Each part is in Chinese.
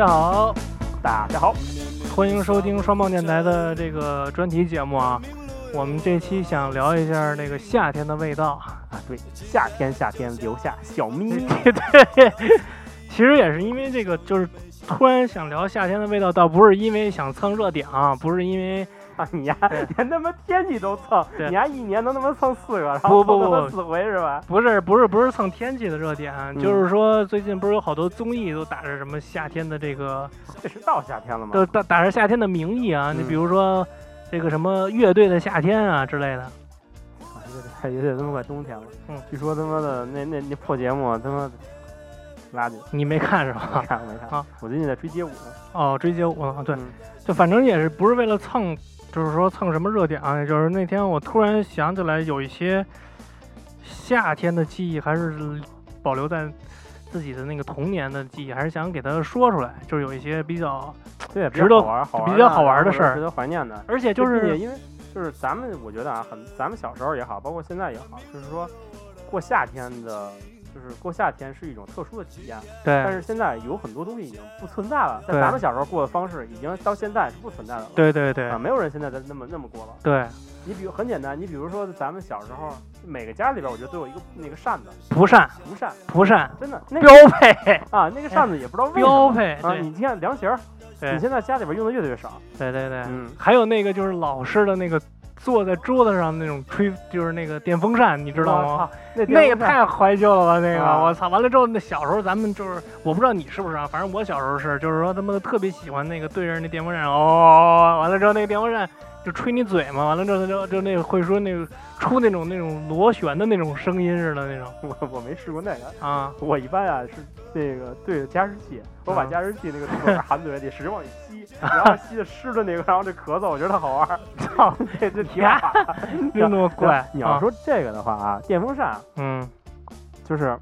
大家好，大家好，欢迎收听双棒电台的这个专题节目啊。我们这期想聊一下那个夏天的味道啊，对，夏天夏天留下小咪，对。其实也是因为这个，就是突然想聊夏天的味道，倒不是因为想蹭热点啊，不是因为。你呀，连他妈天气都蹭，你呀一年能他妈蹭四个，然后不不四回是吧？不是不是不是蹭天气的热点，就是说最近不是有好多综艺都打着什么夏天的这个，这是到夏天了吗？都打打着夏天的名义啊，你比如说这个什么乐队的夏天啊之类的。啊，乐队乐队他妈快冬天了，嗯，据说他妈的那那那破节目他妈垃圾，你没看是吧？没看没看啊，我最近在追街舞呢。哦，追街舞啊，对，就反正也是不是为了蹭。就是说蹭什么热点啊？就是那天我突然想起来，有一些夏天的记忆还是保留在自己的那个童年的记忆，还是想给他说出来。就是有一些比较对值得玩、比较好玩的事儿，值得怀念的。而且就是因为就是咱们，我觉得啊，很咱们小时候也好，包括现在也好，就是说过夏天的。就是过夏天是一种特殊的体验，对。但是现在有很多东西已经不存在了，在咱们小时候过的方式已经到现在是不存在的了。对对对，啊，没有人现在在那么那么过了。对。你比如很简单，你比如说咱们小时候，每个家里边我觉得都有一个那个扇子，蒲扇，蒲扇，蒲扇，真的那标配啊，那个扇子也不知道为什么标配啊。你看凉席儿，你现在家里边用的越来越少。对对对，嗯，还有那个就是老式的那个。坐在桌子上那种吹，就是那个电风扇，你知道吗？那那个太怀旧了吧？那个，我操！完了之后，那小时候咱们就是，我不知道你是不是啊，反正我小时候是，就是说他妈的特别喜欢那个对着那电风扇，哦，完了之后那个电风扇。就吹你嘴嘛，完了之后就就那个会说那个出那种那种螺旋的那种声音似的那种。我我没试过那个啊，我一般啊是那个对着加湿器，我把加湿器那个嘴含嘴里，使劲往里吸，然后吸的湿的那个，然后这咳嗽，我觉得它好玩。操，这这挺好，真那么怪。你要说这个的话啊，电风扇，嗯，就是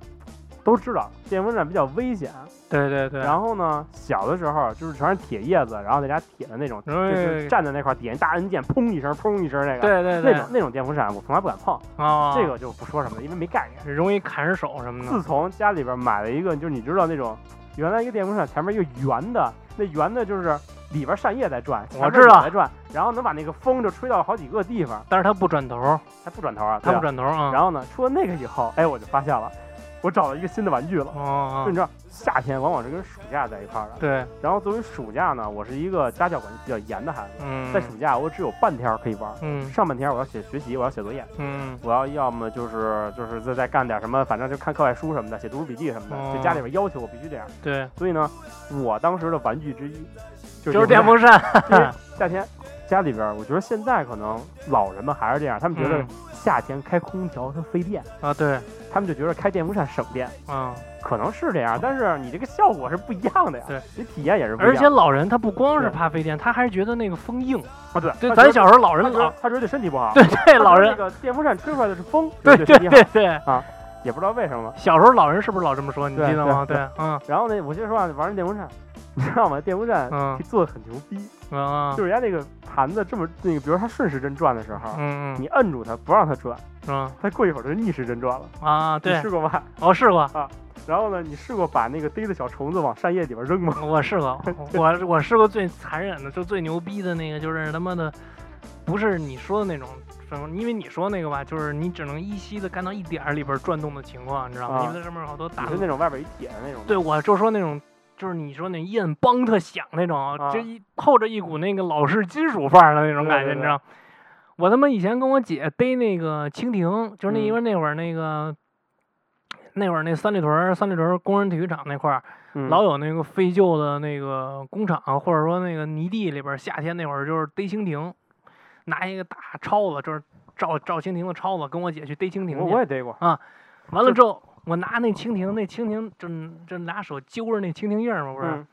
都知道电风扇比较危险。对对对，然后呢，小的时候就是全是铁叶子，然后在家铁的那种，就是站在那块点一大按键，砰一声，砰一声那个，对对对，那种那种电风扇我从来不敢碰啊，这个就不说什么了，因为没概念，容易砍手什么的。自从家里边买了一个，就是你知道那种原来一个电风扇前面一个圆的，那圆的就是里边扇叶在转，我知道在转，然后能把那个风就吹到好几个地方，但是它不转头，它不转头啊，它不转头啊。然后呢，出了那个以后，哎，我就发现了。我找到一个新的玩具了，哦，就你知道，夏天往往是跟暑假在一块儿的，对。然后作为暑假呢，我是一个家教管比较严的孩子，嗯，在暑假我只有半天可以玩，嗯，上半天我要写学习，我要写作业，嗯，我要要么就是就是再再干点什么，反正就看课外书什么的，写读书笔记什么的，就家里边要求我必须这样，对。所以呢，我当时的玩具之一就是电风扇，夏天家里边，我觉得现在可能老人们还是这样，他们觉得夏天开空调它费电啊，对。他们就觉得开电风扇省电啊，可能是这样，但是你这个效果是不一样的呀。对，你体验也是不一样。而且老人他不光是怕费电，他还是觉得那个风硬啊。对，对，咱小时候老人老他觉得对身体不好。对对，老人那个电风扇吹出来的是风。对对对对啊，也不知道为什么。小时候老人是不是老这么说？你记得吗？对，嗯。然后呢，我接着说啊，玩那电风扇。你知道吗？电风扇做的很牛逼啊！就是人家那个盘子这么那个，比如它顺时针转的时候，嗯你摁住它不让它转，嗯，它过一会儿就逆时针转了啊！对，你试过吗？我试过啊。然后呢，你试过把那个逮的小虫子往扇叶里边扔吗？我试过，我我试过最残忍的，就最牛逼的那个，就是他妈的，不是你说的那种什么，因为你说那个吧，就是你只能依稀的看到一点里边转动的情况，你知道吗？因为它上面好多打的那种外边一铁的那种。对，我就说那种。就是你说那一摁梆特响那种，这一透着一股那个老式金属范儿的那种感觉，你知道？我他妈以前跟我姐逮那个蜻蜓，就是那因为那会儿那个那会儿那三里屯三里屯工人体育场那块儿，老有那个废旧的那个工厂或者说那个泥地里边，夏天那会儿就是逮蜻蜓，拿一个大抄子，就是照照蜻蜓的抄子，跟我姐去逮蜻蜓去。我也逮过啊，完了之后。我拿那蜻蜓，那蜻蜓就就拿手揪着那蜻蜓印儿嘛，不是？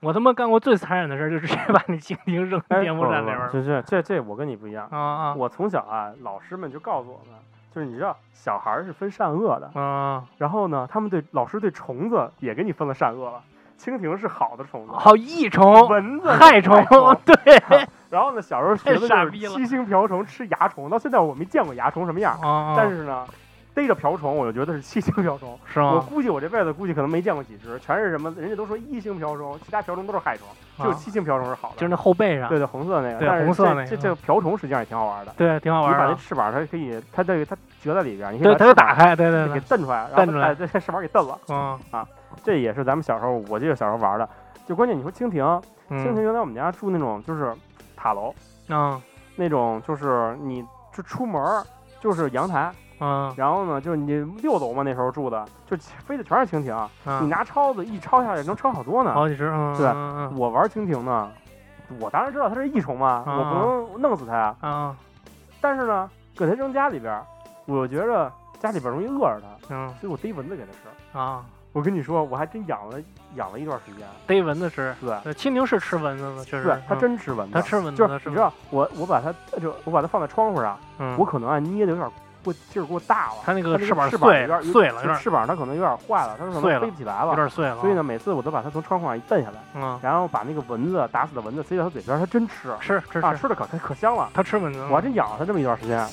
我他妈干过最残忍的事儿，就直接把那蜻蜓扔电风扇里边儿。就是这这我跟你不一样啊啊！我从小啊，老师们就告诉我们，就是你知道小孩儿是分善恶的啊。然后呢，他们对老师对虫子也给你分了善恶了。蜻蜓是好的虫子，好益虫，蚊子害虫。对。然后呢，小时候学的就是七星瓢虫吃蚜虫，到现在我没见过蚜虫什么样。但是呢。逮着瓢虫，我就觉得是七星瓢虫。我是吗？估计我这辈子估计可能没见过几只，全是什么？人家都说一星瓢虫，其他瓢虫都是害虫，只有啊七星瓢虫是好的。就是那后背上，对对，红色那个，对红色那个这这这个瓢虫实际上也挺好玩的。对，挺好玩你把那。翅膀它可以，它这个它折在里边，你可以它就打开，对对对，给蹬出来，然后蹬出来把这翅膀给蹬了。啊这也是咱们小时候，我记得小时候玩的。就关键你说蜻蜓，蜻蜓嗯原来我们家住那种就是塔楼，嗯那种就是你就出门就是阳台，嗯然后呢就是你六楼嘛那时候住的，就飞的全是蜻蜓，你嗯，拿抄子一抄下来能抄好多呢。好几只，嗯对我玩蜻蜓呢，我当然知道它是益虫嘛，我不能弄死它呀。啊但是呢，给它扔家里边，我又觉着家里边容易饿着它，嗯所以我逮蚊子给它吃。啊，我跟你说，我还真养了养了一段时间。逮蚊子吃。对，蜻蜓是吃蚊子的，确实。对，它嗯真吃蚊子。它吃蚊子？就是你知道，我我把它就我把它放在窗户上，嗯，我可能啊捏的有点过劲儿过大了，它那个翅膀翅膀碎有点碎了，有点翅膀它可能有点坏了，它可能飞不起来了。有点碎了。所以呢，，每次我都把它从窗户上一蹬下来，嗯，然后把那个蚊子打死的蚊子塞到它嘴边，它真吃啊，吃吃吃，吃的可可香了。它吃蚊子。我还真养了它这么一段时间。梦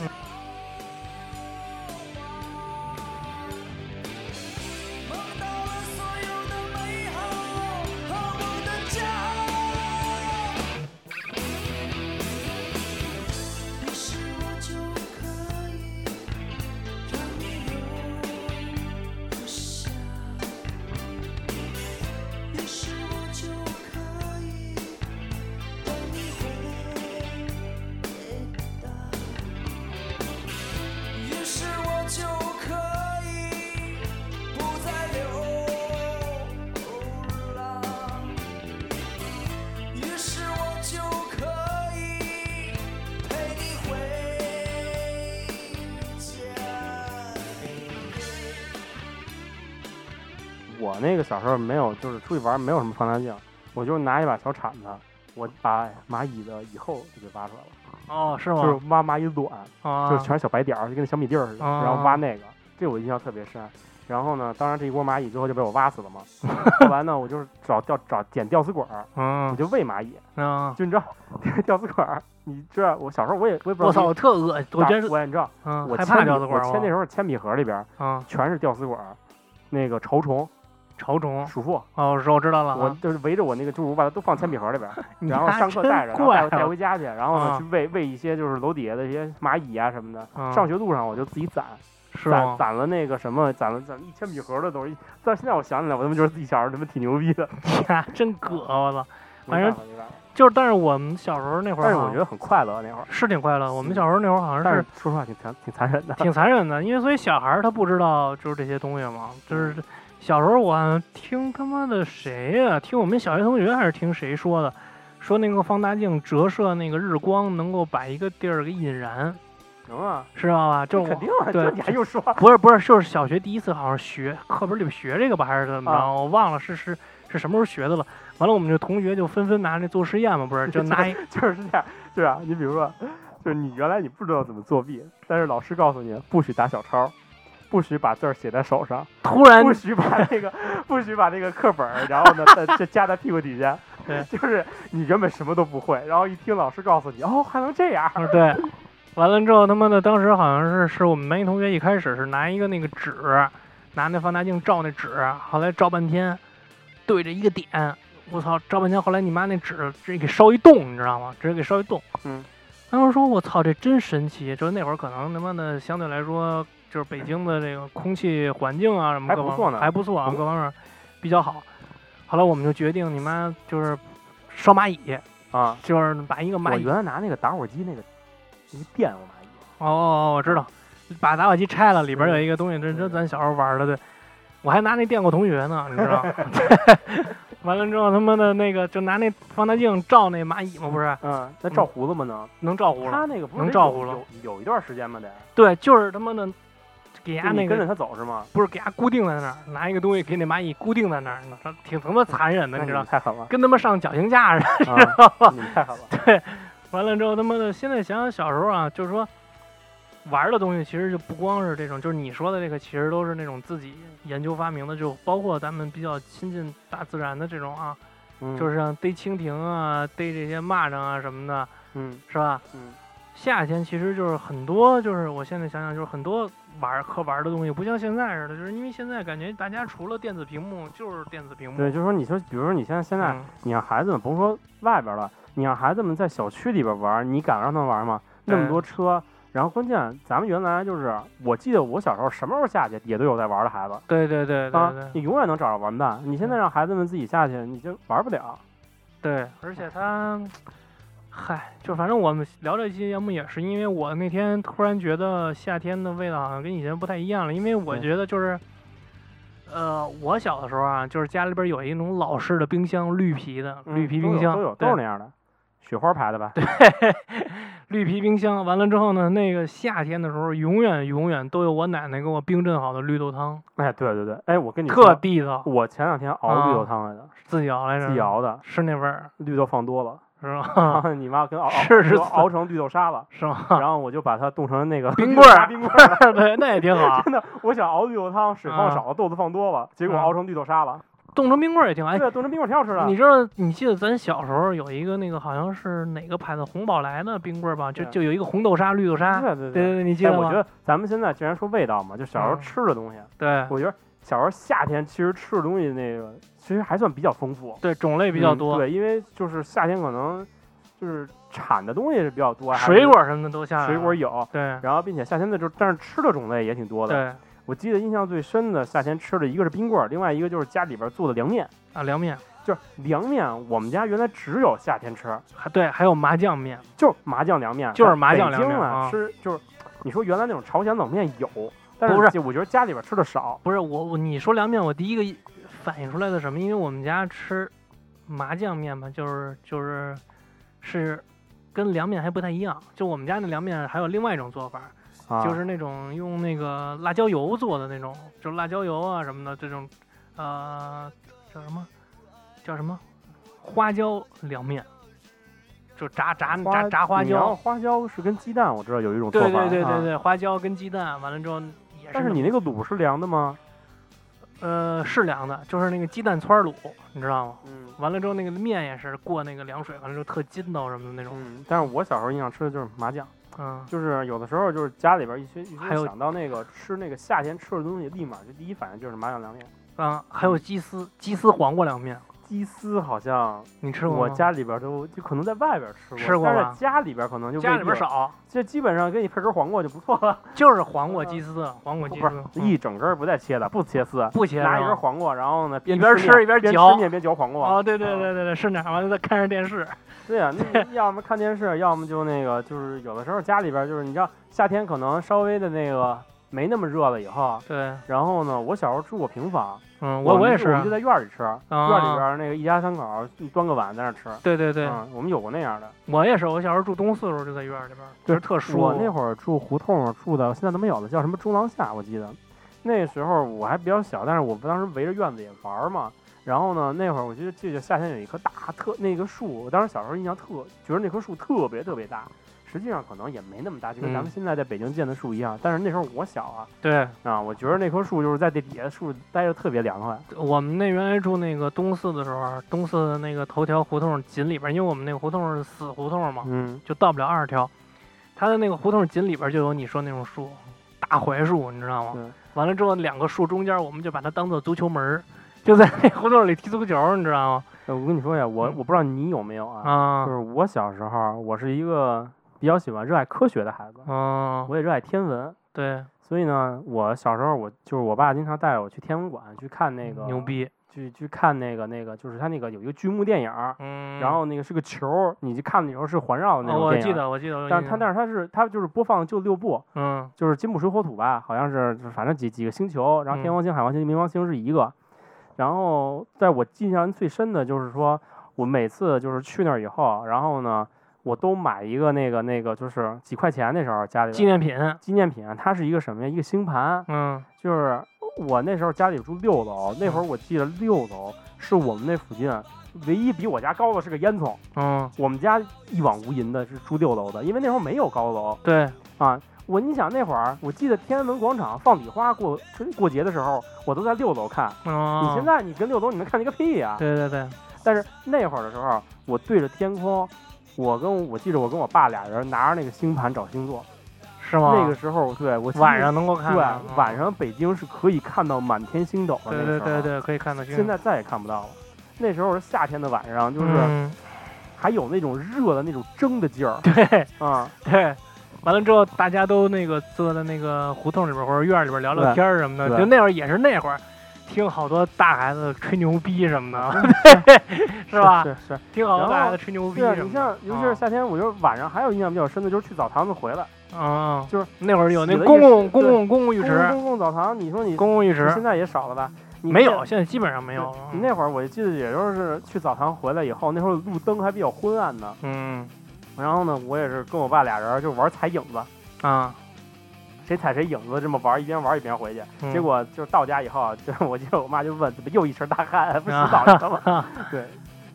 我那个小时候没有，就是出去玩没有什么放大镜，我就拿一把小铲子，我把蚂蚁的蚁后就给挖出来了，哦，是吗就是？挖蚂蚁卵，啊，就是全是小白点儿，就跟那小米粒儿似的，啊然后挖那个，这我印象特别深。然后呢，当然这一窝蚂蚁最后就被我挖死了嘛。后来呢，我就是找吊找捡吊死鬼儿，我嗯就喂蚂蚁。嗯，就你知道，吊死鬼儿，你知道我小时候我也我也不知道我操，我特恶，我觉得我知道，嗯，我害怕铅笔我吊死鬼儿。铅那时候铅笔盒里边全是吊死鬼儿，那个潮虫、潮虫。鼠妇，哦，我知我知道了我啊。就是围着我那个，就是我把它都放铅笔盒里边 然后上课带着，然后带带回家去，然后呢啊去喂喂一些就是楼底下的一些蚂蚁啊什么的。嗯上学路上我就自己攒，是？攒攒了那个什么，攒了攒一铅笔盒的东西。但是现在我想起来，我他妈觉得自己小时候他妈挺牛逼的。呀，真葛，我操！反正就是，但是我们小时候那会儿，但是我觉得很快乐那会儿，是挺快乐。我们小时候那会儿好像是说实话挺残挺残忍的。挺残忍的，因为所以小孩他不知道就是这些东西嘛，就是小时候我听他妈的谁呀、听我们小学同学还是听谁说的，说那个放大镜折射那个日光能够把一个地儿给引燃，能啊，知道吧？就是肯定啊，对你还用说？不是不是，就是小学第一次好像学课本里边学这个吧，还是怎么着？啊我忘了是是是什么时候学的了。完了，我们这同学就纷纷拿那做实验嘛，不是就拿一 就是这样，对啊，你比如说，就是你原来你不知道怎么作弊，但是老师告诉你不许打小抄，不许把字儿写在手上，突然不许把那个不许把那个课本儿，然后呢再再夹在屁股底下，对就是你原本什么都不会，然后一听老师告诉你，哦还能这样，嗯，对，完了之后，他妈的，当时好像是是我们班一同学一开始是拿一个那个纸，拿那放大镜照那纸，后来照半天，对着一个点，我操，照半天，后来你妈那纸直接给烧一洞，你知道吗？直接给烧一洞。嗯，当时说我操，这真神奇，就是那会儿可能他妈的相对来说，就是北京的这个空气环境啊什么各方还不错呢还不错啊，各方面比较好。后来我们就决定，你妈就是烧蚂蚁，啊，就是把一个蚂蚁我原来拿那个打火机那个那个电我蚂蚁，哦哦哦，我知道，把打火机拆了，里边有一个东西，这这嗯咱小时候玩的，对。我还拿那电过同学呢，你知道？对完了之后，他妈的那个就拿那放大镜照那蚂蚁嘛，不是嗯，那照胡子吗能？能照胡子？他那个不是能照胡子有有一段时间吗？得，对，就是他妈的给就伢那个跟着他走是吗？不是给伢固定在那儿，拿一个东西给那蚂蚁固定在那儿，呢，挺他妈残忍的，你知道？太狠了，跟他妈上绞刑架似的。啊你们太狠了。对，完了之后他妈的，现在想想小时候啊，就是说玩儿的东西其实就不光是这种，就是你说的这个，其实都是那种自己研究发明的，就包括咱们比较亲近大自然的这种啊，嗯就是像逮蜻蜓啊、逮这些蚂蚱啊什么的，嗯是吧？嗯，夏天其实就是很多，就是我现在想想，就是很多玩儿可玩儿的东西，不像现在似的，就是因为现在感觉大家除了电子屏幕就是电子屏幕。对，就是说，你说，比如说你现在现在，嗯你让孩子们甭说外边了，你让孩子们在小区里边玩，你敢让他们玩吗？那么多车，然后关键咱们原来就是，我记得我小时候什么时候下去也都有在玩的孩子对对对对啊对，你永远能找着玩伴。你现在让孩子们自己下去，你就玩不了。对，而且他，嗨，就反正我们聊这期节目也是，因为我那天突然觉得夏天的味道好像跟以前不太一样了，因为我觉得就是，呃，我小的时候啊，就是家里边有一种老式的冰箱，绿皮的绿皮冰箱，有都有都对是那样的，雪花牌的吧？对 绿皮冰箱。完了之后呢，那个夏天的时候，永远永远都有我奶奶给我冰镇好的绿豆汤，哎，对对对，哎，我跟你特说，地道，我前两天熬绿豆啊汤来的，自己熬来着，自己熬的，是那味儿。绿豆放多了，是然吧？后你妈跟 熬熬是是熬成绿豆沙了，是吗？然后我就把它冻成那个冰棍儿冰棍儿。对，那也挺好，真的，我想熬绿豆汤，水放啊少了，豆子放多了，结果啊熬成绿豆沙了。冻成冰棍儿也挺好。哎，对，冻成冰棍儿挺好吃的。你知道，你记得咱小时候有一个那个好像是哪个牌子红宝来的冰棍儿吧？就就有一个红豆沙、绿豆沙。对对对对对，你记哎，得吗？我觉得咱们现在既然说味道嘛，就小时候嗯吃的东西，对我觉得小时候夏天其实吃的东西那个其实还算比较丰富，对，种类比较嗯多，对，因为就是夏天可能就是产的东西是比较多，水果什么的都下来。水果有，对然后并且夏天的就但是吃的种类也挺多的。对我记得印象最深的夏天吃的一个是冰棍儿，另外一个就是家里边做的凉面。啊，凉面，就是凉面，我们家原来只有夏天吃，还对，还有麻酱面。就是麻酱凉面，就是麻酱北京凉面啊吃就是，你说原来那种朝鲜冷面有，但不是我觉得家里边吃的少。不是我我你说凉面，我第一个反应出来的什么？因为我们家吃麻酱面嘛，就是就是是跟凉面还不太一样。就我们家那凉面还有另外一种做法，啊、就是那种用那个辣椒油做的那种，就是辣椒油啊什么的这种，呃，叫什么？叫什么？花椒凉面，就炸炸炸炸花椒。花椒是跟鸡蛋，我知道有一种做法。对。对对对对，花椒跟鸡蛋，完了之后也但是是你那个卤是凉的吗？呃是凉的，就是那个鸡蛋汆卤，你知道吗？嗯完了之后那个面也是过那个凉水，完了之后特筋道什么的那种。嗯。但是我小时候印象吃的就是麻酱，嗯，就是有的时候就是家里边一些一还有些想到那个吃那个夏天吃的东西，立马就第一反应就是麻酱凉面。啊，还有鸡丝，鸡丝黄瓜凉面，鸡丝好像你吃过吗？我家里边都就可能在外边吃过，吃过吧但是家里边可能就家未必了，里边少，这基本上给你配根黄瓜就不错了。就是黄瓜鸡丝，黄瓜鸡不丝是，一整根儿不带切的，不切丝，不切拿一根黄瓜，然后呢边一边吃面边吃一边嚼吃面边嚼黄瓜。哦，对对对对对，是那样，完了再看着电视。对呀、那 要么看电视，要么就那个，就是有的时候家里边就是你知道夏天可能稍微的那个没那么热了以后，对，然后呢，我小时候住过平房，嗯，我我我也是就我们就，在院儿里吃，院儿里啊边那个一家三口端个碗在那儿吃。对对对，嗯，我们有过那样的。我也是，我小时候住东四的时候就在院儿里边儿，就是特舒服。我那会儿住胡同住的，现在都没有了，叫什么中廊下，我记得。那时候我还比较小，但是我们当时围着院子也玩儿嘛。然后呢，那会儿我记得记得夏天有一棵大特那个树，我当时小时候印象特觉得那棵树特别特别大，实际上可能也没那么大，就跟咱们嗯现在在北京见的树一样。但是那时候我小啊对啊，我觉得那棵树就是在这底下树待着特别凉快。我们那原来住那个东四的时候，东四的那个头条胡同紧里边，因为我们那个胡同是死胡同嘛，嗯，就到不了二条。它的那个胡同紧里边就有你说那种树，大槐树，你知道吗？完了之后，两个树中间，我们就把它当做足球门儿，就在那胡同里踢足球，你知道吗？呃我跟你说呀，我嗯我不知道你有没有啊，啊就是我小时候我是一个比较喜欢热爱科学的孩子，嗯，我也热爱天文。对，所以呢，我小时候我就是我爸经常带着我去天文馆去看那个牛，逼，去去看那个那个，就是他那个有一个剧目电影，嗯。然后那个是个球，你去看的时候是环绕的那哦，种电影儿。我记得，我记得，但是他但是他是他就是播放就六部，嗯就是金木水火土吧，好像是就是反正几几个星球，然后天嗯王星、海王星、冥王星是一个。然后在我印象最深的就是说，我每次就是去那儿以后，然后呢，我都买一个那个那个就是几块钱那时候家里边纪念品，纪念品，它是一个什么呀？一个星盘，嗯就是我那时候家里住六楼，那会儿我记得六楼是我们那附近唯一比我家高的是个烟囱。嗯，我们家一往无垠的是住六楼的，因为那时候没有高楼对，啊。我你想那会儿，我记得天安门广场放礼花过春过节的时候，我都在六楼看。嗯，你现在你跟六楼你能看见个屁呀、对对对，但是那会儿的时候，我对着天空，我跟我记着我跟我爸俩人拿着那个星盘找星座，是吗？那个时候对我晚上能够看对到，晚上北京是可以看到满天星斗的。对对对对，可以看到星现在再也看不到了。那时候是夏天的晚上，就是嗯还有那种热的那种蒸的劲儿对啊。对。完了之后，大家都那个坐在那个胡同里边或者院里边聊聊天什么的，就那会儿也是那会儿，听好多大孩子吹牛逼什么的，是吧？是是。听好多大孩子吹牛逼对啊，什么的。你像尤其是啊夏天，我觉得晚上还有印象比较深的，就是去澡堂子回来，嗯，就是那会儿有那公共公共公共浴池，公共澡堂，你说你公共浴池现在也少了吧？没有，现在基本上没有。你那会儿我记得也就是去澡堂回来以后，那会儿路灯还比较昏暗呢。嗯然后呢，我也是跟我爸俩人就玩踩影子，啊，谁踩谁影子，这么玩，一边玩一边回去。嗯结果就是到家以后，就是我记得我妈就问，怎么又一身大汗，不洗啊澡去了吗？对，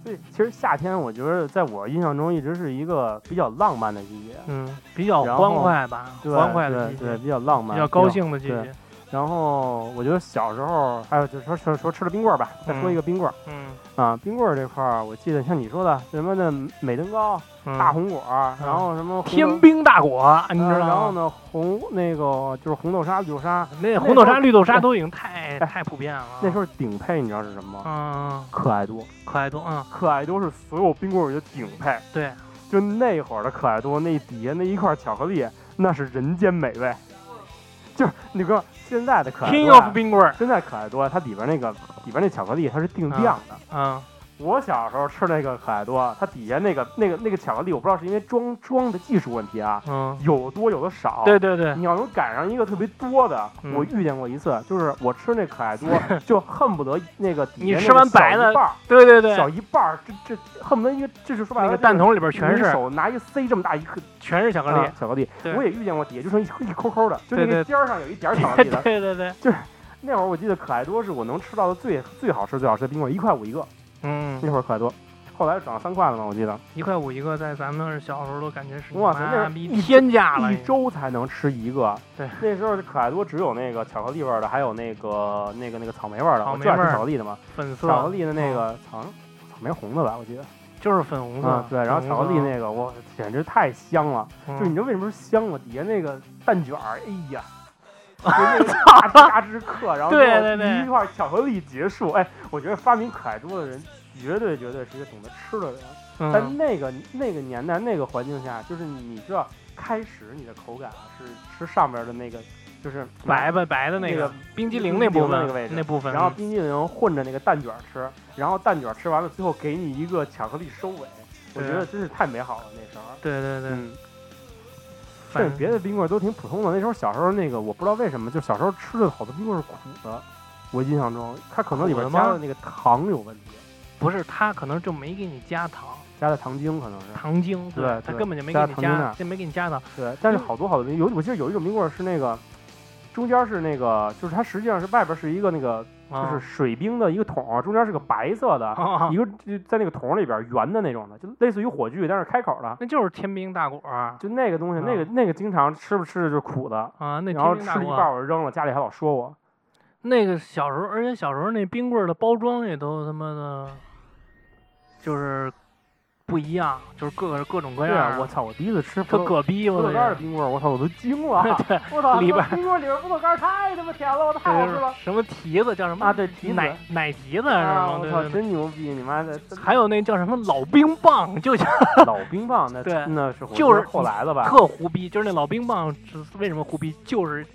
所以其实夏天我觉得在我印象中一直是一个比较浪漫的季节，嗯，比较欢快吧，欢快的季节，比较浪漫，比较高。兴的季对节。然后我觉得小时候还有就是说说说吃的冰棍儿吧，再说一个冰棍儿、嗯啊，冰棍儿这块儿，我记得像你说的什么的美登高、嗯，大红果，然后什么天冰大果，你知呃道吗？然后呢，红那个就是红豆沙、绿豆沙，那红豆沙、绿豆沙都已经太哎太普遍了。那时候顶配你知道是什么吗？嗯，可爱多，可爱多，嗯，可爱多是所有冰棍儿里的顶配。对，就那会儿的可爱多，那底下那一块巧克力，那是人间美味。就是那个现在的可爱多 King 啊，of 冰棍儿，现在可爱多，它里边那个里边那巧克力它是定量的。嗯我小时候吃那个可爱多，它底下那个那个那个巧克力，我不知道是因为装装的技术问题啊，嗯，有多有的少。对对对，你要能赶上一个特别多的，嗯我遇见过一次，就是我吃那可爱多，就恨不得那个底你吃完下那个小白的一半儿对对对，小一半儿，这这恨不得一个，这是说白了，那个蛋筒里边全是手拿一个塞这么大一颗全是巧克力啊，巧克力，对我也遇见过底下就剩一一抠抠的，就那对对个尖儿上有一点儿巧克力的。对对对，那会儿我记得可爱多是我能吃到的最最好吃最好吃的冰棍，一块五一个。嗯，那会儿可爱多，后来涨三块了嘛，我记得一块五一个，在咱们小时候都感觉是哇塞那是一天价了，一周才能吃一个。对，那时候可爱多只有那个巧克力味儿的，还有那个那个那个草莓味儿的。我最爱吃草莓味巧克力的嘛，粉色巧克力的那个草草莓红的吧，我记得。就是粉红色嗯，，对，然后巧克力那个，哇，简直太香了。嗯就你知道为什么是香吗？底下那个蛋卷儿，哎呀，嘎吱嘎吱嗑，然后对最后对对一块巧克力结束。哎，我觉得发明可爱多的人，绝对绝对是一个懂得吃的人。但嗯，那个那个年代那个环境下，就是你知道，开始你的口感啊是吃上边的那个，就是白白白的那个那个冰激凌那部分那个位置那部分，然后冰激凌混着那个蛋卷儿吃，然后蛋卷儿吃完了，最后给你一个巧克力收尾。我觉得真是太美好了，那时候。对对对，嗯，反但别的冰棍儿都挺普通的。那时候小时候那个，我不知道为什么，就小时候吃的好多冰棍儿是苦的。我印象中，它可能里边加的那个糖有问题，不是它可能就没给你加糖加的糖精可能是。糖精，对对他根本就没给你加就没给你加糖，对，但是好多好多冰，有我记得有一种冰棍儿是那个，中间是那个，就是它实际上是外边是一个那个，就是水冰的一个桶，中间是个白色的，啊一个就在那个桶里边圆的那种的，就类似于火炬，但是开口的。那就是天冰大果儿就那个东西，那个啊那个经常吃不吃的就苦的，啊，那然后天冰大果儿，吃一半我就扔了，家里还老说我。那个小时候，而且小时候那冰棍儿的包装也都他妈的，就是不一样，就是各个各种各样我操！我第一次吃特葛逼，葡萄我操干的冰棍儿，我操，我都惊了！对，我操，里边儿冰棍儿里边儿葡萄干太他妈甜了，我太好吃了！什么提子叫什么啊，对，提子奶奶提子是啊，吗？我操。真牛逼！你妈的，还有那叫什么老冰棒，就叫 老冰棒，那 对那是就是后来的吧？特胡逼，就是那老冰棒，是为什么胡逼？就是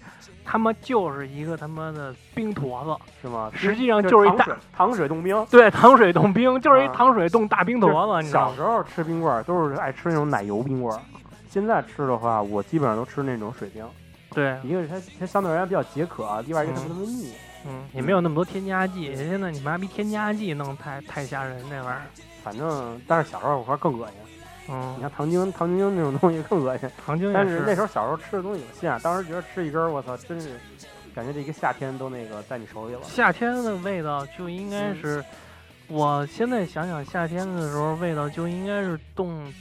他妈就是一个他妈的冰坨子，是吗？实际上就是一大糖水冻冰。对，糖水冻冰，就是一啊糖水冻大冰坨子，你知道吗？小时候吃冰棍儿都是爱吃那种奶油冰棍儿，现在吃的话，我基本上都吃那种水冰。对，一个是它它相对而言比较解渴，另外一个它不那么腻。嗯，也没有那么多添加剂。现在你妈逼添加剂弄太太吓人，那玩意儿。反正，但是小时候我玩更恶心。你嗯，像糖精、糖精那种东西更恶心。糖精也但是那时候小时候吃的东西有限，当时觉得吃一根儿，我操，真是感觉这一个夏天都那个在你手里了。夏天的味道就应该嗯是，我现在想想夏天的时候味道就应该是冻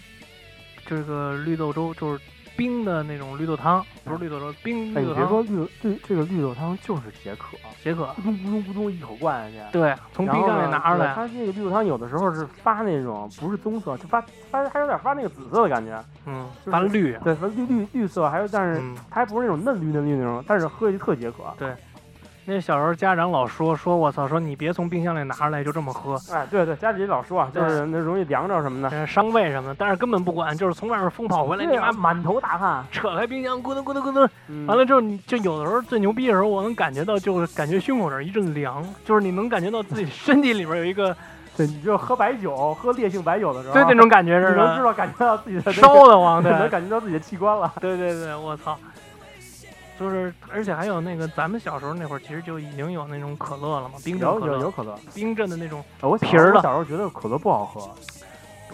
这个绿豆粥，就是冰的那种绿豆汤，不是绿豆汤，冰哎，绿豆汤。你别说绿豆，这这个绿豆汤就是解渴，解渴，咕咚咕咚咕咚一口灌下去。对，从冰箱里拿出来，它这个绿豆汤有的时候是发那种不是棕色，就发发还有点发那个紫色的感觉。嗯，就是发绿，对，发绿绿绿色，还有但是嗯，它还不是那种嫩绿嫩绿那种，但是喝下去特解渴。那小时候家长老说说我操，说你别从冰箱里拿出来就这么喝，哎，对对，家里老说啊，就是那容易凉着什么的。呃伤胃什么的，但是根本不管，就是从外面疯跑回来，你妈满头大汗。扯开冰箱，咕咚咕咚咕咚，嗯完了之后你就有的时候最牛逼的时候，我能感觉到就是感觉胸口这儿一阵凉，就是你能感觉到自己 身体里边有一个对，你就喝白酒，喝烈性白酒的时候，对那种感觉似你能知，道感觉到自己的烧的慌，对 能感觉到自己的器官了。对对对，我操！就是，而且还有那个，咱们小时候那会儿，其实就已经有那种可乐了嘛，冰镇有可乐，有有可乐，冰镇的那种。皮儿的我小时候觉得可乐不好喝，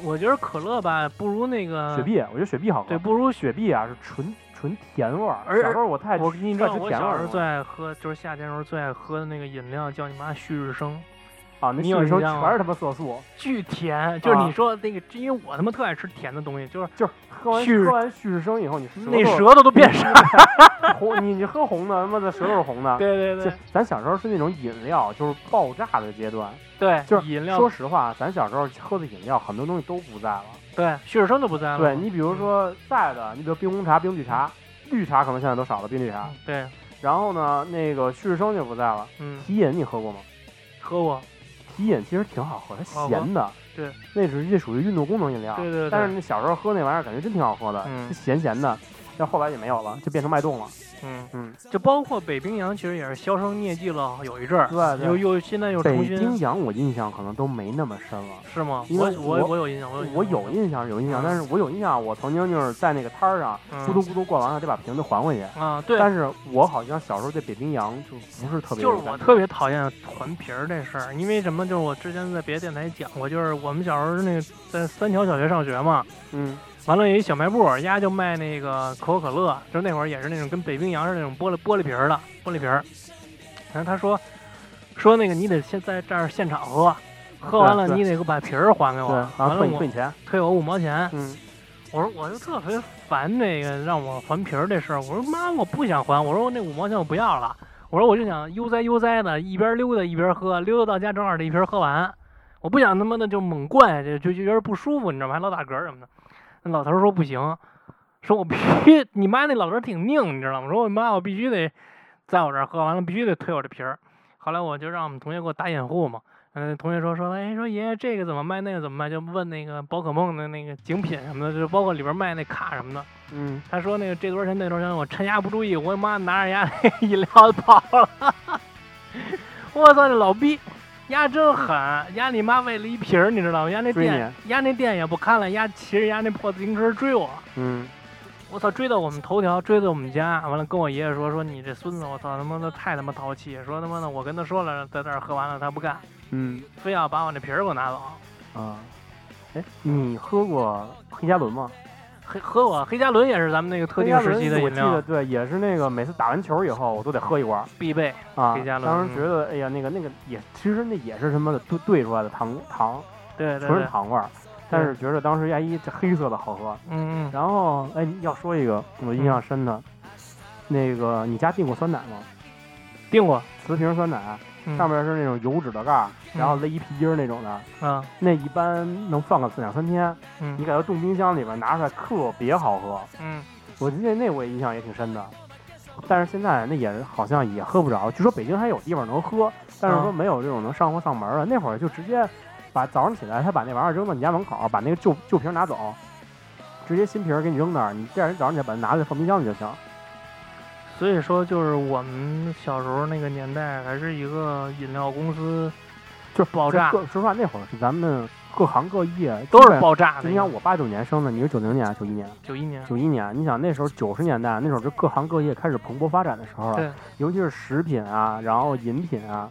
我觉得可乐吧，不如那个雪，碧，我觉得雪碧好喝。对，不如雪碧啊是纯纯甜味儿。而小时候我太我你知道，我小时候最爱喝，就是夏天时候最爱喝的那个饮料，叫你妈旭日升，啊，那你有旭日升印象吗全是他妈色素，巨甜。就是啊你说那个，因为我他妈特爱吃甜的东西，就是就是喝完喝完旭日升以后，你那舌舌头都变色。头 红，你你喝红的，他妈的舌头是红的。就对对对咱小时候是那种饮料，就是爆炸的阶段。对，就是饮料说，实话，咱小时候喝的饮料很多东西都不在了。对，旭日升都不在了。对你比如说在的，你比如冰红茶、冰绿茶，绿茶可能现在都少了，冰绿茶。对，然后呢，那个旭日升就不在了。嗯，提饮你喝过吗？喝过。提饮其实挺好喝，它咸的。对，那是这属于运动功能饮料。对对对。但是你小时候喝那玩意儿，感觉真挺好喝的，嗯咸咸的。但后来也没有了，就变成脉动了。嗯，嗯，就包括北冰洋，其实也是销声匿迹了有一阵儿，对又又现在又北重新北冰洋我印象可能都没那么深了。是吗？因为我我我我有印象，我有我有印象，有印象，嗯但是我有印象，我曾经就是在那个摊儿上嗯咕嘟咕嘟灌完了，得把瓶子还回去。啊，对，但是我好像小时候对北冰洋就不是特别就是我特别讨厌团皮儿这事儿，因为什么？就是我之前在别的电台讲过，就是我们小时候那个在三桥小学上学嘛，嗯完了有一小卖部，丫就卖那个可口可乐，就是那会儿也是那种跟北冰洋似的那种玻璃玻璃瓶儿的玻璃瓶儿。然后他说说那个你得先在这儿现场喝，喝完了你得把瓶儿还给我，然后完了我退你退你钱。退我五毛钱。嗯我说我就特别烦那个让我还瓶儿这事儿。我说妈，我不想还。我说我那五毛钱我不要了。我说我就想悠哉悠哉的，一边溜达一边喝，溜达到家正好这一瓶喝完。我不想他妈的就猛灌下去，就就觉得不舒服，你知道吗？还老打嗝什么的。那老头儿说不行，说我必须，你妈那老头儿挺拧，你知道吗？说我妈我必须得在我这儿喝完了，必须得退我这瓶儿。后来我就让我们同学给我打掩护嘛。嗯，同学说说，哎，说爷爷这个怎么卖，那个怎么卖，就问那个宝可梦的那个精品什么的，就包括里边卖那卡什么的。嗯，他说那个这多少钱，那多少钱，我趁丫不注意，我妈拿着丫那饮料跑了。我操，这老逼，丫真狠，丫你妈为了一瓶儿，你知道吗？丫那店，丫那店也不看了，丫骑着丫那破自行车追我。嗯，我操，追到我们头条，追到我们家，完了跟我爷爷说说你这孙子，我操他妈的太他妈淘气，说他妈的我跟他说了，在这儿喝完了他不干，嗯非要把我那瓶儿给我拿走。啊，哎，你喝过黑加仑吗？黑喝我黑加仑也是咱们那个特定时期的我记得对，也是那个每次打完球以后我都得喝一罐儿必备。啊黑加。仑当时觉得，哎呀，那个那个也，其实那也是什么的兑兑出来的糖糖，对对对纯是，糖味儿。但是觉得当时压一这黑色的好喝。嗯嗯，然后，哎，要说一个我印象深的，那个你家订过酸奶吗？订过，瓷瓶酸奶，嗯上面是那种油脂的盖儿，然后勒一皮筋儿那种的，嗯那一般能放个两三天。嗯你给它冻冰箱里边拿出来，特别好喝。嗯我记得那我也印象也挺深的。但是现在那也好像也喝不着，据说北京还有地方能喝，但是说啊没有这种能上货上门的。那会儿就直接把早上起来，他把那玩意儿扔到你家门口，把那个旧旧瓶拿走，直接新瓶儿给你扔那儿，你第二天早上起来把它拿来放冰箱里就行。所以说就是我们小时候那个年代，还是一个饮料公司就是爆炸说实话，那会儿是咱们各行各业都是爆炸的。你想我八九年生的，你是九零年、九一年、九一年，九一年，你想那时候九十年代，那时候是各行各业开始蓬勃发展的时候了，对尤其是食品啊，然后饮品啊，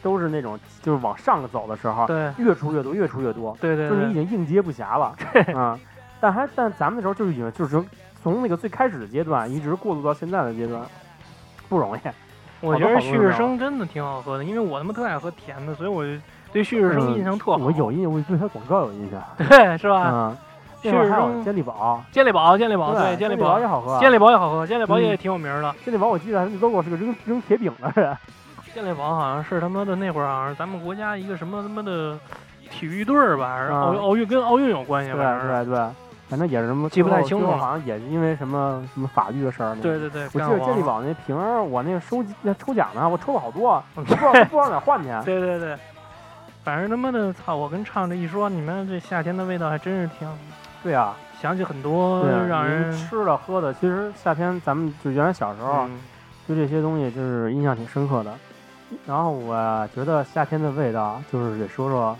都是那种就是往上走的时候，对越出越多，越出越多，对对就是你已，经应接不暇了，啊、但还但咱们那时候就是已经就是从那个最开始的阶段，一直过渡到现在的阶段，不容易。我觉得旭日升真的挺好喝的，因为我他妈特爱喝甜的，所以我就对旭日升嗯印象特好。我有印，我对它广告有印象，对是吧？嗯，那会儿还有生健力宝，健力宝，健力宝，对，健健力宝宝也，好喝。健力宝也好喝，健力宝也嗯挺有名的。健力宝我记得那 logo 是个扔扔铁饼的人，健力宝好像是他妈的那会儿好像是咱们国家一个什么他妈的体育队儿吧，还是奥啊奥运跟奥运有关系吧？对，反正也是什么，记不太清楚好像也是因为什么什么法律的事儿。对。对对，我记得健力宝那瓶儿，我那个收集那抽奖呢，我抽了好多，不知道不知道哪换去。对对对，反正他妈的操！我跟畅这一说，你们这夏天的味道还真是挺对啊，想起很多让人吃的喝的，其实夏天咱们就原来小时候嗯对这些东西就是印象挺深刻的。然后我觉得夏天的味道，就是得说说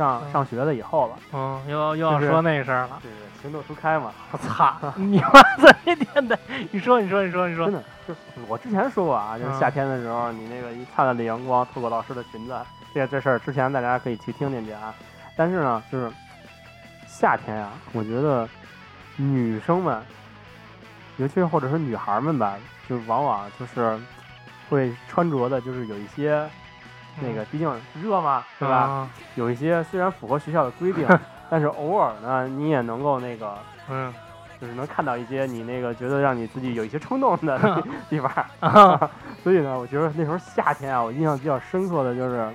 上嗯上学了以后了，嗯，又要又要说那事儿了。对对，情窦初开嘛。我操！你妈这一天的，你说你说你说你说真，的，就我之前说过啊，就是嗯夏天的时候，你那个一灿烂的阳光透过老师的裙子，这这事儿之前大家可以去听听去啊。但是呢，就是夏天啊，我觉得女生们，尤其是或者是女孩们吧，就往往就是会穿着的，就是有一些那个，毕竟热嘛，对吧？啊？有一些虽然符合学校的规定，但是偶尔呢，你也能够那个。嗯就是能看到一些你那个觉得让你自己有一些冲动的 地方，啊，所以呢，我觉得那时候夏天啊，我印象比较深刻的就是，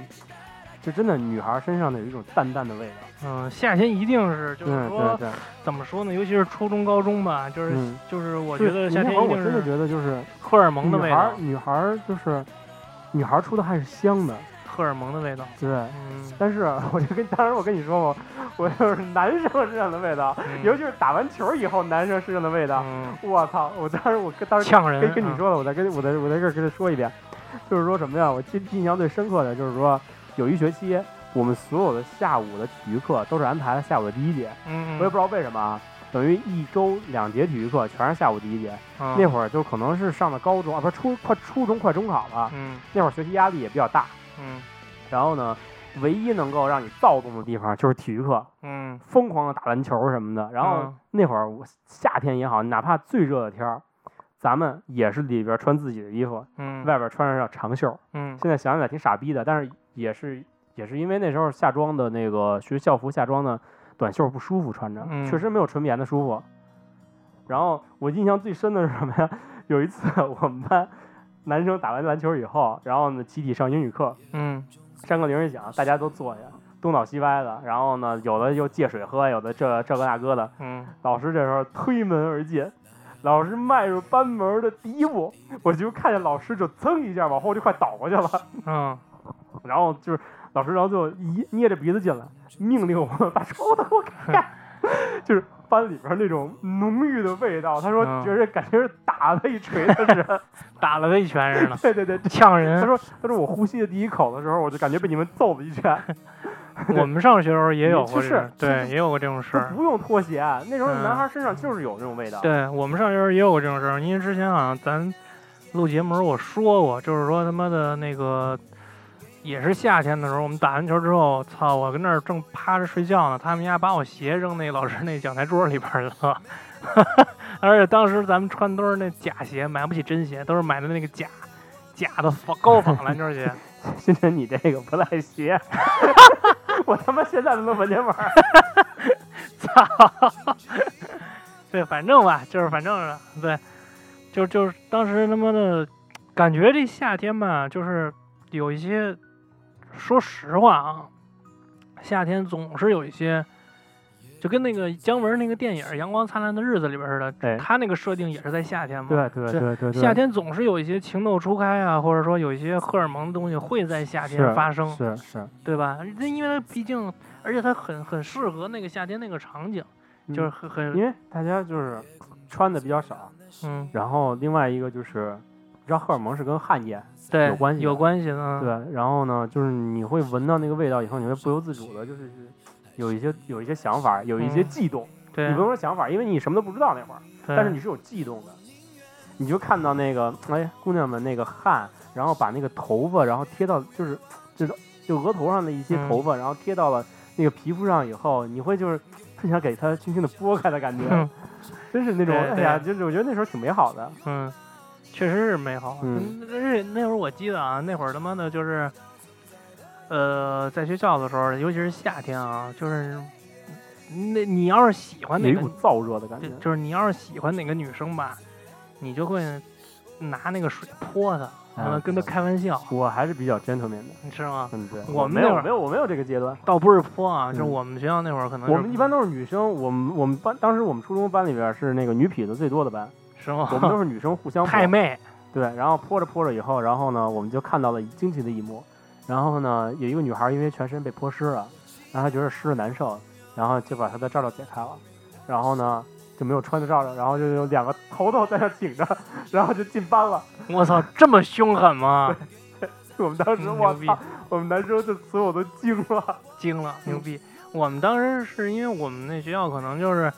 就真的女孩身上的有一种淡淡的味道。嗯，夏天一定是就是说怎么说呢？尤其是初中、高中吧，就是嗯，就是我觉得夏天我一定是真的觉得就是荷尔蒙的味道女孩，，女孩儿就是女孩儿出的汗是香的，荷尔蒙的味道。对。嗯，但是我就跟当时我跟你说过，我就是男生身上的味道，嗯尤其是打完球以后男生身上的味道，嗯，我操！我当时我跟当时呛人跟跟你啊说了，我再跟我在我在这儿跟他说一遍，就是说什么呀？我记印象最深刻的就是说，有一学期我们所有的下午的体育课都是安排了下午的第一节，嗯，我也不知道为什么啊，等于一周两节体育课全是下午第一节。道那会儿就可能是上的高中啊，不是初快初中快中考了，嗯那会儿学习压力也比较大，嗯然后呢，唯一能够让你躁动的地方就是体育课，嗯疯狂的打篮球什么的。然后嗯那会儿我夏天也好，哪怕最热的天儿，咱们也是里边穿自己的衣服，嗯外边穿上长袖。嗯现在想起来挺傻逼的，但是也是也是因为那时候夏装的那个学校服夏装的短袖不舒服穿着，嗯确实没有纯棉的舒服。然后我印象最深的是什么呀？有一次我们班男生打完篮球以后，然后呢集体上英语课，嗯上课铃一响，大家都坐下，东倒西歪的，然后呢有的又借水喝，有的这这个那个的。嗯老师这时候推门而进，老师迈入班门的第一步，我就看见老师就噌一下往后就快倒过去了。嗯然后就是老师，然后就一捏着鼻子进来，命令我们把 窗户都给开，就是班里边那种浓郁的味道。他说嗯觉着感觉是打了一锤子似的，打了他一拳似的，对对对。他呛人。他说他说我呼吸的第一口的时候，我就感觉被你们揍了一拳。我们上学的时候也有过是这种，对，也有过这种事儿。不用脱鞋，那时候嗯男孩身上就是有这种味道。对我们上学时候也有过这种事儿，因为之前好像咱录节目时候我说过，就是说他妈的那个也是夏天的时候，我们打完球之后，操，我跟那儿正趴着睡觉呢，他们家把我鞋扔那老师那讲台桌里边儿了。而且当时咱们穿都是那假鞋，买不起真鞋，都是买的那个假假的仿高仿篮球鞋。星辰，你这个不赖鞋，我他妈现在都能闻见味儿。操！对，反正吧，就是反正是对，就就是当时他妈的感觉这夏天吧，就是有一些，说实话啊，夏天总是有一些，就跟那个姜文那个电影《阳光灿烂的日子》里边似的，他那个设定也是在夏天嘛。对对是对对对，夏天总是有一些情窦初开啊，或者说有一些荷尔蒙的东西会在夏天发生，是是，对吧？这因为它毕竟，而且它很很适合那个夏天那个场景，就是嗯很很因为大家就是穿的比较少，嗯，然后另外一个就是，你知道荷尔蒙是跟汗液对，有关系有。关系的，嗯。对，然后呢，就是你会闻到那个味道以后，你会不由自主的，就是有一些有一些想法，有一些嗯。悸动。对，你不用说想法，因为你什么都不知道那会儿，但是你是有悸动的。你就看到那个哎姑娘们那个汗，然后把那个头发，然后贴到就是就是就额头上的一些嗯。头发，然后贴到了那个皮肤上以后，你会就是特想给它轻轻的拨开的感觉嗯，真是那种哎呀，就是我觉得那时候挺美好的。嗯，确实是美好。嗯那那会儿我记得啊，那会儿他妈的就是，呃，在学校的时候，尤其是夏天啊，就是那你要是喜欢哪个有一股，燥热的感觉就。是你要是喜欢哪个女生吧，你就会拿那个水泼她，完了嗯跟她开玩笑，我还是比较 gentleman 的，你吗？嗯，对，我们那会儿没有没有我没有这个阶段。倒不是泼啊，就是嗯我们学校那会儿可能我们一般都是女生，我们我们班当时我们初中班里边是那个女痞子最多的班，我们都是女生互相泼 太妹，对，然后泼着泼着以后，然后呢，我们就看到了惊奇的一幕。然后呢，有一个女孩因为全身被泼湿了，然后她觉得湿的难受，然后就把她的罩罩解开了，然后呢就没有穿着罩罩，然后就有两个头头在那顶着，然后就进班了。我操，这么凶狠吗？我们当时我操，我们男生就所有都惊了。惊了，嗯牛逼！我们当时是因为我们那学校可能就是，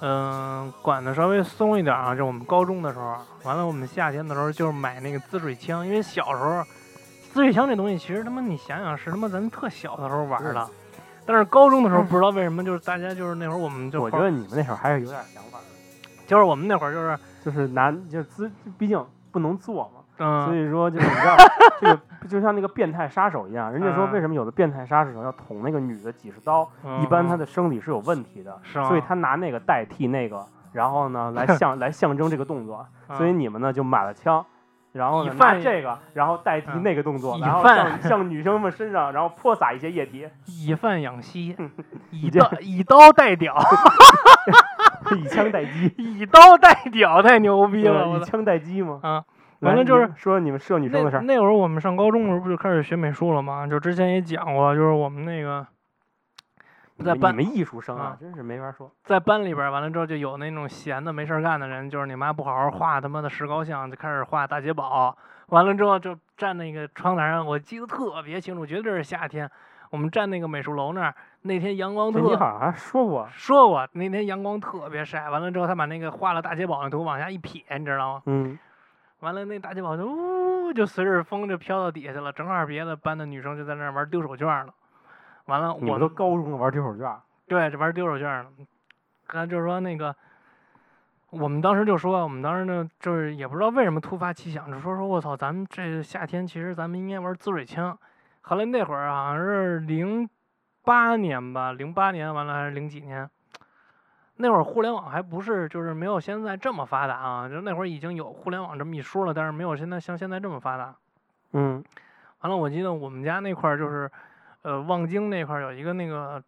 嗯、管的稍微松一点啊，就我们高中的时候，完了我们夏天的时候就是买那个滋水枪，因为小时候滋水枪这东西其实他妈你想想是他妈咱特小的时候玩的，但是高中的时候不知道为什么就是大家就是那会儿我们就我觉得你们那会儿还是有点想法的，就是我们那会儿就是就是拿就资，毕竟不能做嘛，所嗯以说就是你知道，这个就像那个变态杀手一样，人家说嗯为什么有的变态杀手要捅那个女的几十刀，嗯一般他的生理是有问题的，是所以他拿那个代替那个，然后呢来象 来象征这个动作，所以嗯你们呢就买了枪。然后呢，拿以贩这个，然后代替嗯那个动作，然后向向女生们身上，然后泼洒一些液体，以贩养吸，以这刀以刀代屌，以枪代击，以刀代屌太牛逼了，以枪代击嘛。啊，来完了就是说你们社女生的事儿，那那会儿我们上高中的时候不就开始学美术了吗？就之前也讲过，就是我们那个在班你们艺术生啊啊，真是没法说。在班里边儿完了之后，就有那种闲的没事儿干的人，就是你妈不好好画他妈的石膏像，就开始画大捷宝。完了之后就站那个窗台上，我记得特别清楚，绝对是夏天。我们站那个美术楼那儿，那天阳光特你好说过，说过，那天阳光特别晒。完了之后，他把那个画了大捷宝那图往下一撇，你知道吗？嗯，完了，那大金宝就呜就随着风就飘到底下去了，正好别的班的女生就在那儿玩丢手绢呢。完了，我都高中了玩丢手绢，对这玩丢手绢呢。刚才就是说那个，我们当时就说，我们当时呢就是也不知道为什么突发奇想，就说说我操，咱们这夏天其实咱们应该玩滋水枪。后来那会儿好像是零八年吧，零八年完了还是零几年，那会儿互联网还不是就是没有现在这么发达啊，就那会儿已经有互联网这么一说了，但是没有现在像现在这么发达。嗯完了，我记得我们家那块儿就是，呃，望京那块儿有一个那个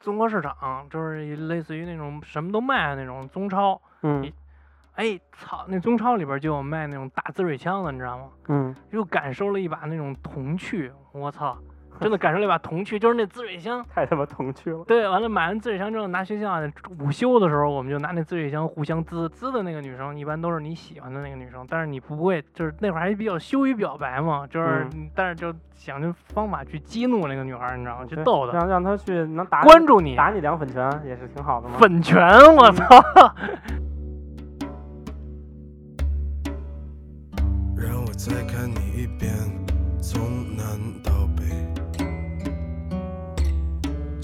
综合市场，就是类似于那种什么都卖的那种中超。嗯哎，操，那中超里边儿就有卖那种大滋水枪的，你知道吗？嗯，又感受了一把那种童趣，我操，真的感受了一把童趣，就是那滋水枪。太他妈童趣了。对，完了买完滋水枪之后，拿学校午休的时候，我们就拿那滋水枪互相滋滋的那个女生，一般都是你喜欢的那个女生，但是你不会，就是那会儿还比较羞于表白嘛，就是，嗯但是就想着方法去激怒那个女孩儿，你知道吗？去对逗她，让让她去能打关注你，打你两粉拳也是挺好的嘛。粉拳，我操！让我再看你一遍，从南到北，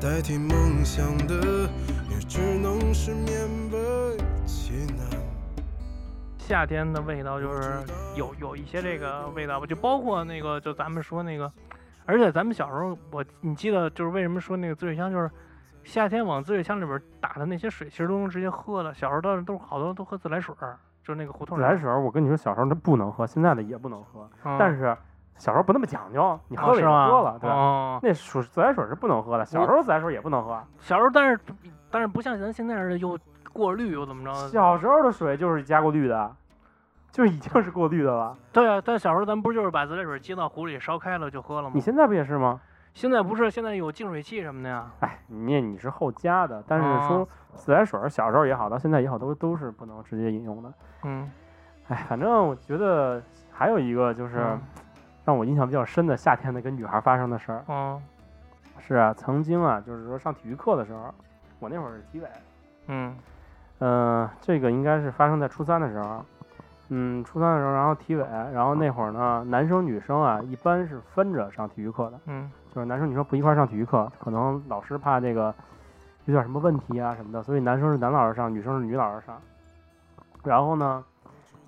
代替梦想的，也只能是勉为其难。夏天的味道就是有有一些这个味道吧，就包括那个，就咱们说那个，而且咱们小时候，我你记得就是为什么说那个滋水枪，就是夏天往滋水箱里边打的那些水，其实都能直接喝的。小时候都都好多都喝自来水儿，就是那个胡同里自来水儿，我跟你说，小时候它不能喝，现在的也不能喝。嗯但是小时候不那么讲究，你喝了也哦是吗？喝了，对那水自来水是不能喝的，小时候自来水也不能喝。小时候但是但是不像咱现在似的又过滤又怎么着？小时候的水就是加过滤的，就是已经是过滤的了。对啊，但小时候咱不就是把自来水接到壶里烧开了就喝了吗你？现在不也是吗？现在不是现在有净水器什么的呀？哎，你你是后加的，但是哦说自来水儿，小时候也好，到现在也好，都都是不能直接饮用的。嗯，哎，反正我觉得还有一个就是嗯让我印象比较深的夏天的跟女孩发生的事儿，嗯，是啊，曾经啊，就是说上体育课的时候，我那会儿是体委。嗯嗯，这个应该是发生在初三的时候。嗯，初三的时候，然后体委，然后那会儿呢，男生女生啊，一般是分着上体育课的，嗯就是男生女生不一块儿上体育课，可能老师怕这个有点什么问题啊什么的，所以男生是男老师上，女生是女老师上。然后呢，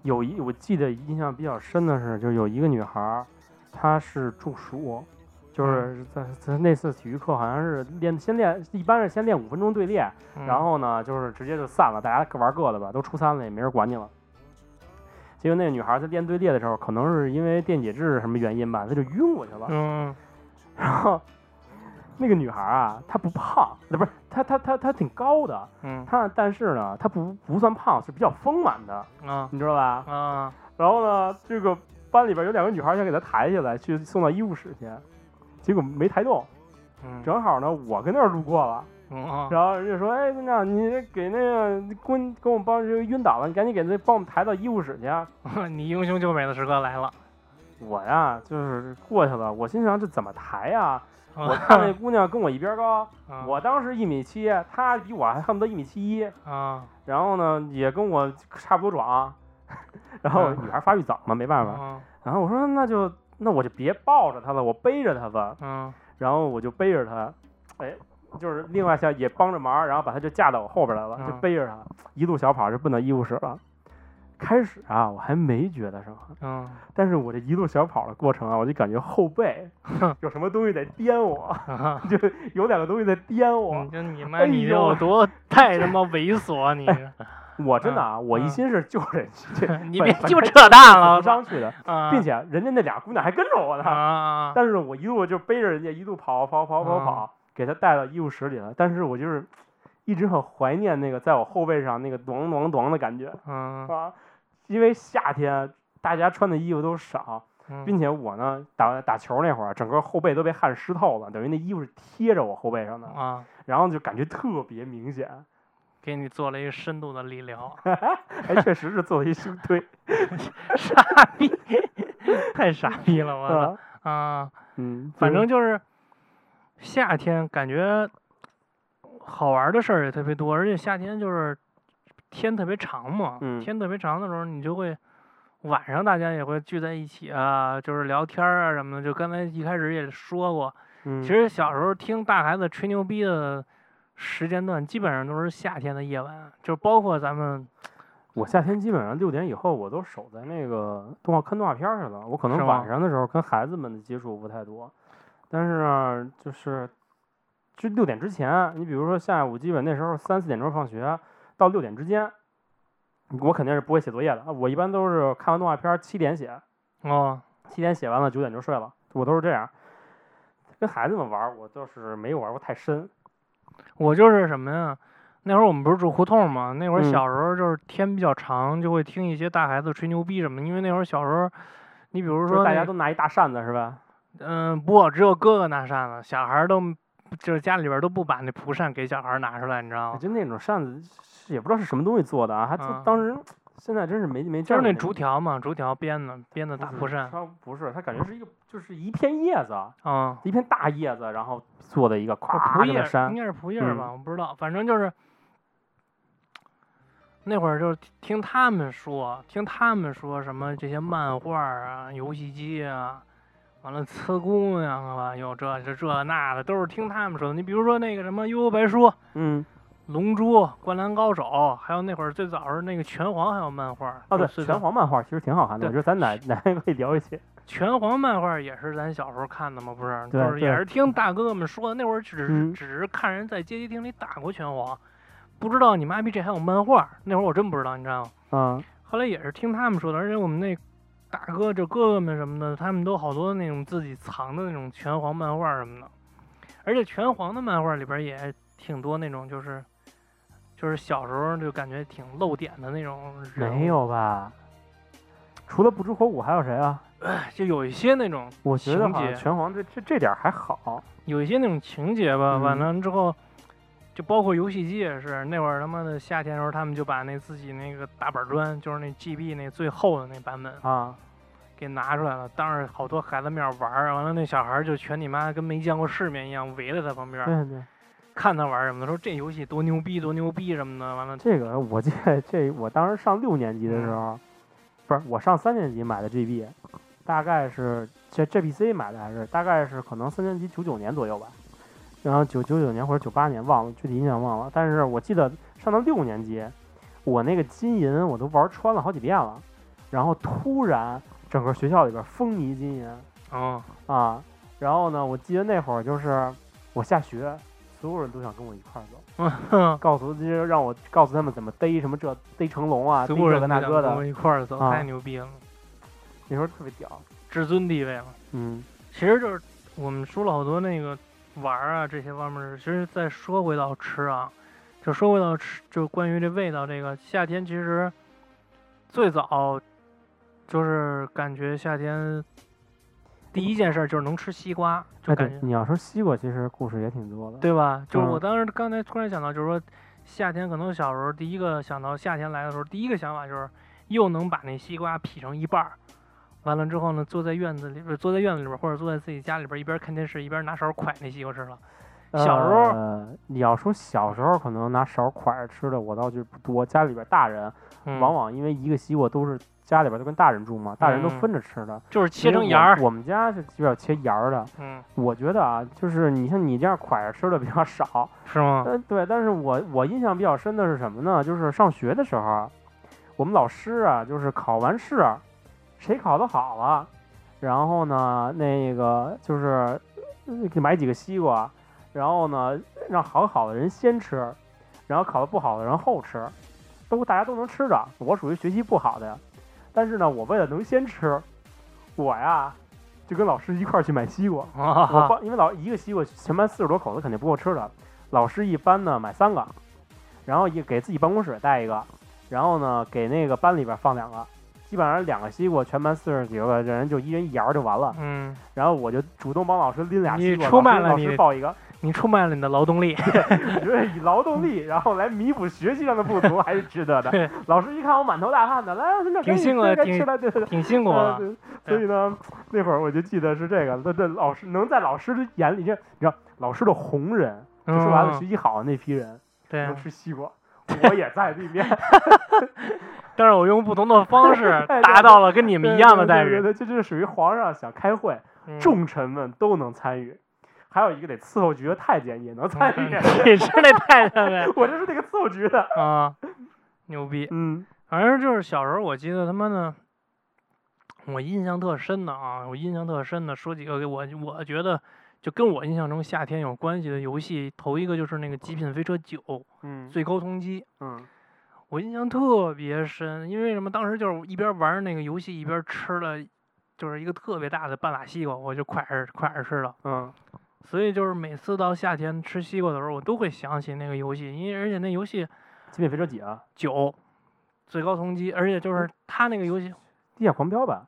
有一我记得印象比较深的是，就有一个女孩儿，她是中暑，就是在在那次体育课好像是练先练，一般是先练五分钟队列，嗯，然后呢就是直接就散了，大家各玩各的吧，都初三了也没人管你了。结果那个女孩在练队列的时候，可能是因为电解质什么原因吧，她就晕过去了。嗯然后那个女孩啊，她不胖，那不是她她她她挺高的，嗯她但是呢，她不不算胖，是比较丰满的，啊你知道吧？啊然后呢，这个班里边有两个女孩想给她抬起来，去送到医务室去，结果没抬动，嗯正好呢，我跟那儿路过了，嗯啊然后人家说，哎，队长，你给那个跟跟我们班这晕倒了，你赶紧给那帮我们抬到医务室去啊。你英雄救美的时刻来了。我呀，就是过去了，我心想这怎么抬呀？我我看那姑娘跟我一边高，啊我当时一米七，她比我还恨不得一米七一，啊然后呢也跟我差不多壮，然后嗯。女孩发育早嘛，没办法，嗯。然后我说那就那我就别抱着她了，我背着她吧，嗯。然后我就背着她，哎，就是另外下也帮着忙，然后把她就架到我后边来了，就嗯。背着她一路小跑就奔到医务室了。开始啊，我还没觉得什么，嗯。但是我这一路小跑的过程啊，我就感觉后背有什么东西在颠我，啊，就有两个东西在颠我。你就你。妈哎你呦有多太他妈猥琐啊你是，我真的啊，我一嗯心是救人，这你别就扯淡了，上去的，啊，并且人家那俩姑娘还跟着我呢。啊但是我一路就背着人家一路跑跑跑跑跑，给她带到医务室里了。但是我就是一直很怀念那个在我后背上那个咚咚咚的感觉嗯啊，因为夏天大家穿的衣服都少，嗯并且我呢打打球那会儿，整个后背都被汗湿透了，等于那衣服是贴着我后背上的，啊，然后就感觉特别明显。给你做了一个深度的理疗，还确实是做了一胸推，傻逼，太傻逼了，我？啊！嗯，反正就是夏天，感觉好玩的事儿也特别多，而且夏天就是天特别长嘛，嗯天特别长的时候，你就会晚上大家也会聚在一起啊，就是聊天儿啊什么的。就刚才一开始也说过，嗯其实小时候听大孩子吹牛逼的时间段，基本上都是夏天的夜晚，就包括咱们我夏天基本上六点以后，我都守在那个动画看动画片儿去了。我可能晚上的时候跟孩子们的接触不太多，但是呢，就是就六点之前，你比如说下午基本那时候三四点钟放学，到六点之间，我肯定是不会写作业的。我一般都是看完动画片儿七点写，哦，七点写完了九点就睡了，我都是这样。跟孩子们玩儿，我倒是没有玩过太深。我就是什么呀？那会儿我们不是住胡同嘛？那会儿嗯小时候就是天比较长，就会听一些大孩子吹牛逼什么。因为那会儿小时候，你比如说大家都拿一大扇子是吧？嗯、不，只有哥哥拿扇子，小孩儿都就是家里边儿都不把那蒲扇给小孩儿拿出来，你知道吗？就那种扇子，也不知道是什么东西做的啊，还当时现在真是没没就是那竹条嘛，竹条编的编的大蒲扇。它不是，它感觉是一个就是一片叶子，啊，一片大叶子，然后做的一个哦蒲叶应。该是蒲叶儿吧，嗯我不知道，反正就是那会儿就是听他们说，听他们说什么这些漫画啊、游戏机啊，完了呲姑娘啊，有这这这那的，都是听他们说的。你比如说那个什么《悠悠白书》《嗯，龙珠》《灌篮高手》，还有那会儿最早是那个拳皇，还有漫画儿。哦对，拳皇漫画其实挺好看的，对我觉得咱哪哪天可以聊一些。拳皇漫画也是咱小时候看的嘛，不是？对就是也是听大哥哥们说的，那会儿只是、嗯只是看人在街机厅里打过拳皇，不知道你妈逼这还有漫画，那会儿我真不知道，你知道吗？嗯，后来也是听他们说的，而且我们那大哥就哥哥们什么的，他们都好多那种自己藏的那种拳皇漫画什么的，而且拳皇的漫画里边也挺多那种就是。就是小时候就感觉挺露点的那种人，没有吧？除了不知火舞还有谁啊？就有一些那种我觉得好像情节拳皇这这这点儿还好。有一些那种情节吧，完嗯了之后，就包括游戏机也是，那会儿他妈的夏天的时候，他们就把那自己那个大板砖，就是那 GB 那最厚的那版本啊，给拿出来了，当着好多孩子面玩儿，完了那小孩儿就全你妈跟没见过世面一样围在他旁边儿，对对，看他玩什么的，说这游戏多牛逼多牛逼什么的，完了这个我记得，这我当时上六年级的时候，不是我上三年级买的 GB，大概是这 GPC 买的还是大概是可能三年级九九年左右吧，然后九九九年或者九八年忘了具体印象忘了，但是我记得上到六年级，我那个金银我都玩穿了好几遍了，然后突然整个学校里边风靡金银哦，啊，然后呢，我记得那会儿就是我下学，所有人都想跟我一块儿走。嗯，告诉就是让我告诉他们怎么逮什么这逮成龙啊，逮这个那个的，我一块儿走，啊太牛逼了，那时候特别屌。至尊地位了。嗯其实就是我们说了好多那个玩儿啊这些方面儿，其实再说回到吃啊，就说回到吃，就关于这味道这个夏天，其实最早就是感觉夏天第一件事儿就是能吃西瓜，就哎，感觉，对你要说西瓜，其实故事也挺多的。对吧？就是我嗯当时刚才突然想到，就是说夏天可能小时候第一个想到夏天来的时候，第一个想法就是又能把那西瓜劈成一半儿。完了之后呢，坐在院子里边，坐在院子里边，或者坐在自己家里边，一边看电视一边拿勺蒯那西瓜吃了。小时候呃，你要说小时候可能拿勺蒯着吃的，我倒觉得不多。家里边大人嗯、往往因为一个西瓜都是家里边都跟大人住嘛，大人都嗯分着吃的，就是切成芽儿。我们家是基本上切芽儿的。嗯，我觉得啊，就是你像你这样蒯着吃的比较少，是吗？呃，对，但是我我印象比较深的是什么呢？就是上学的时候啊，我们老师啊，就是考完试，谁考得好了，然后呢，那个就是买几个西瓜，然后呢，让考好的人先吃，然后考的不好的人后吃，都大家都能吃着。我属于学习不好的呀，但是呢，我为了能先吃，我呀就跟老师一块儿去买西瓜。我帮，因为老一个西瓜全班四十多口子肯定不够吃的，老师一般呢买三个，然后也给自己办公室带一个，然后呢给那个班里边放两个，基本上两个西瓜全班四十几个人就一人一牙就完了。嗯，然后我就主动帮老师拎俩西瓜，出卖老师老师报一个，你出卖了你的劳动力。我觉得以劳动力然后来弥补学习上的不足还是值得的对。老师一看我满头大汗的，来，那挺辛苦的挺该吃了，对。挺辛苦的。所以呢，那会儿我就记得是这个，那这老师能在老师的眼里，这你知道，老师的红人，就说白了，学嗯，习好的那批人对能，吃西瓜，我也在里面，但是我用不同的方式 达到了跟你们一样的待遇。对对对，这就是属于皇上想开会，嗯重臣们都能参与，还有一个得伺候局的太监也能参与。你是那太监呗？我就是那个伺候局的，啊，牛逼！嗯反正就是小时候，我记得他妈的，我印象特深的啊，我印象特深的，说几个给我我觉得就跟我印象中夏天有关系的游戏。头一个就是那个《极品飞车九》嗯最高通缉，嗯我印象特别深，因为什么？当时就是一边玩那个游戏，一边吃了，就是一个特别大的半拉西瓜，我就快着快着吃了。嗯所以就是每次到夏天吃西瓜的时候，我都会想起那个游戏，因为而且那游戏极品飞车几啊？九最高通缉，而且就是他那个游戏地下狂飙吧？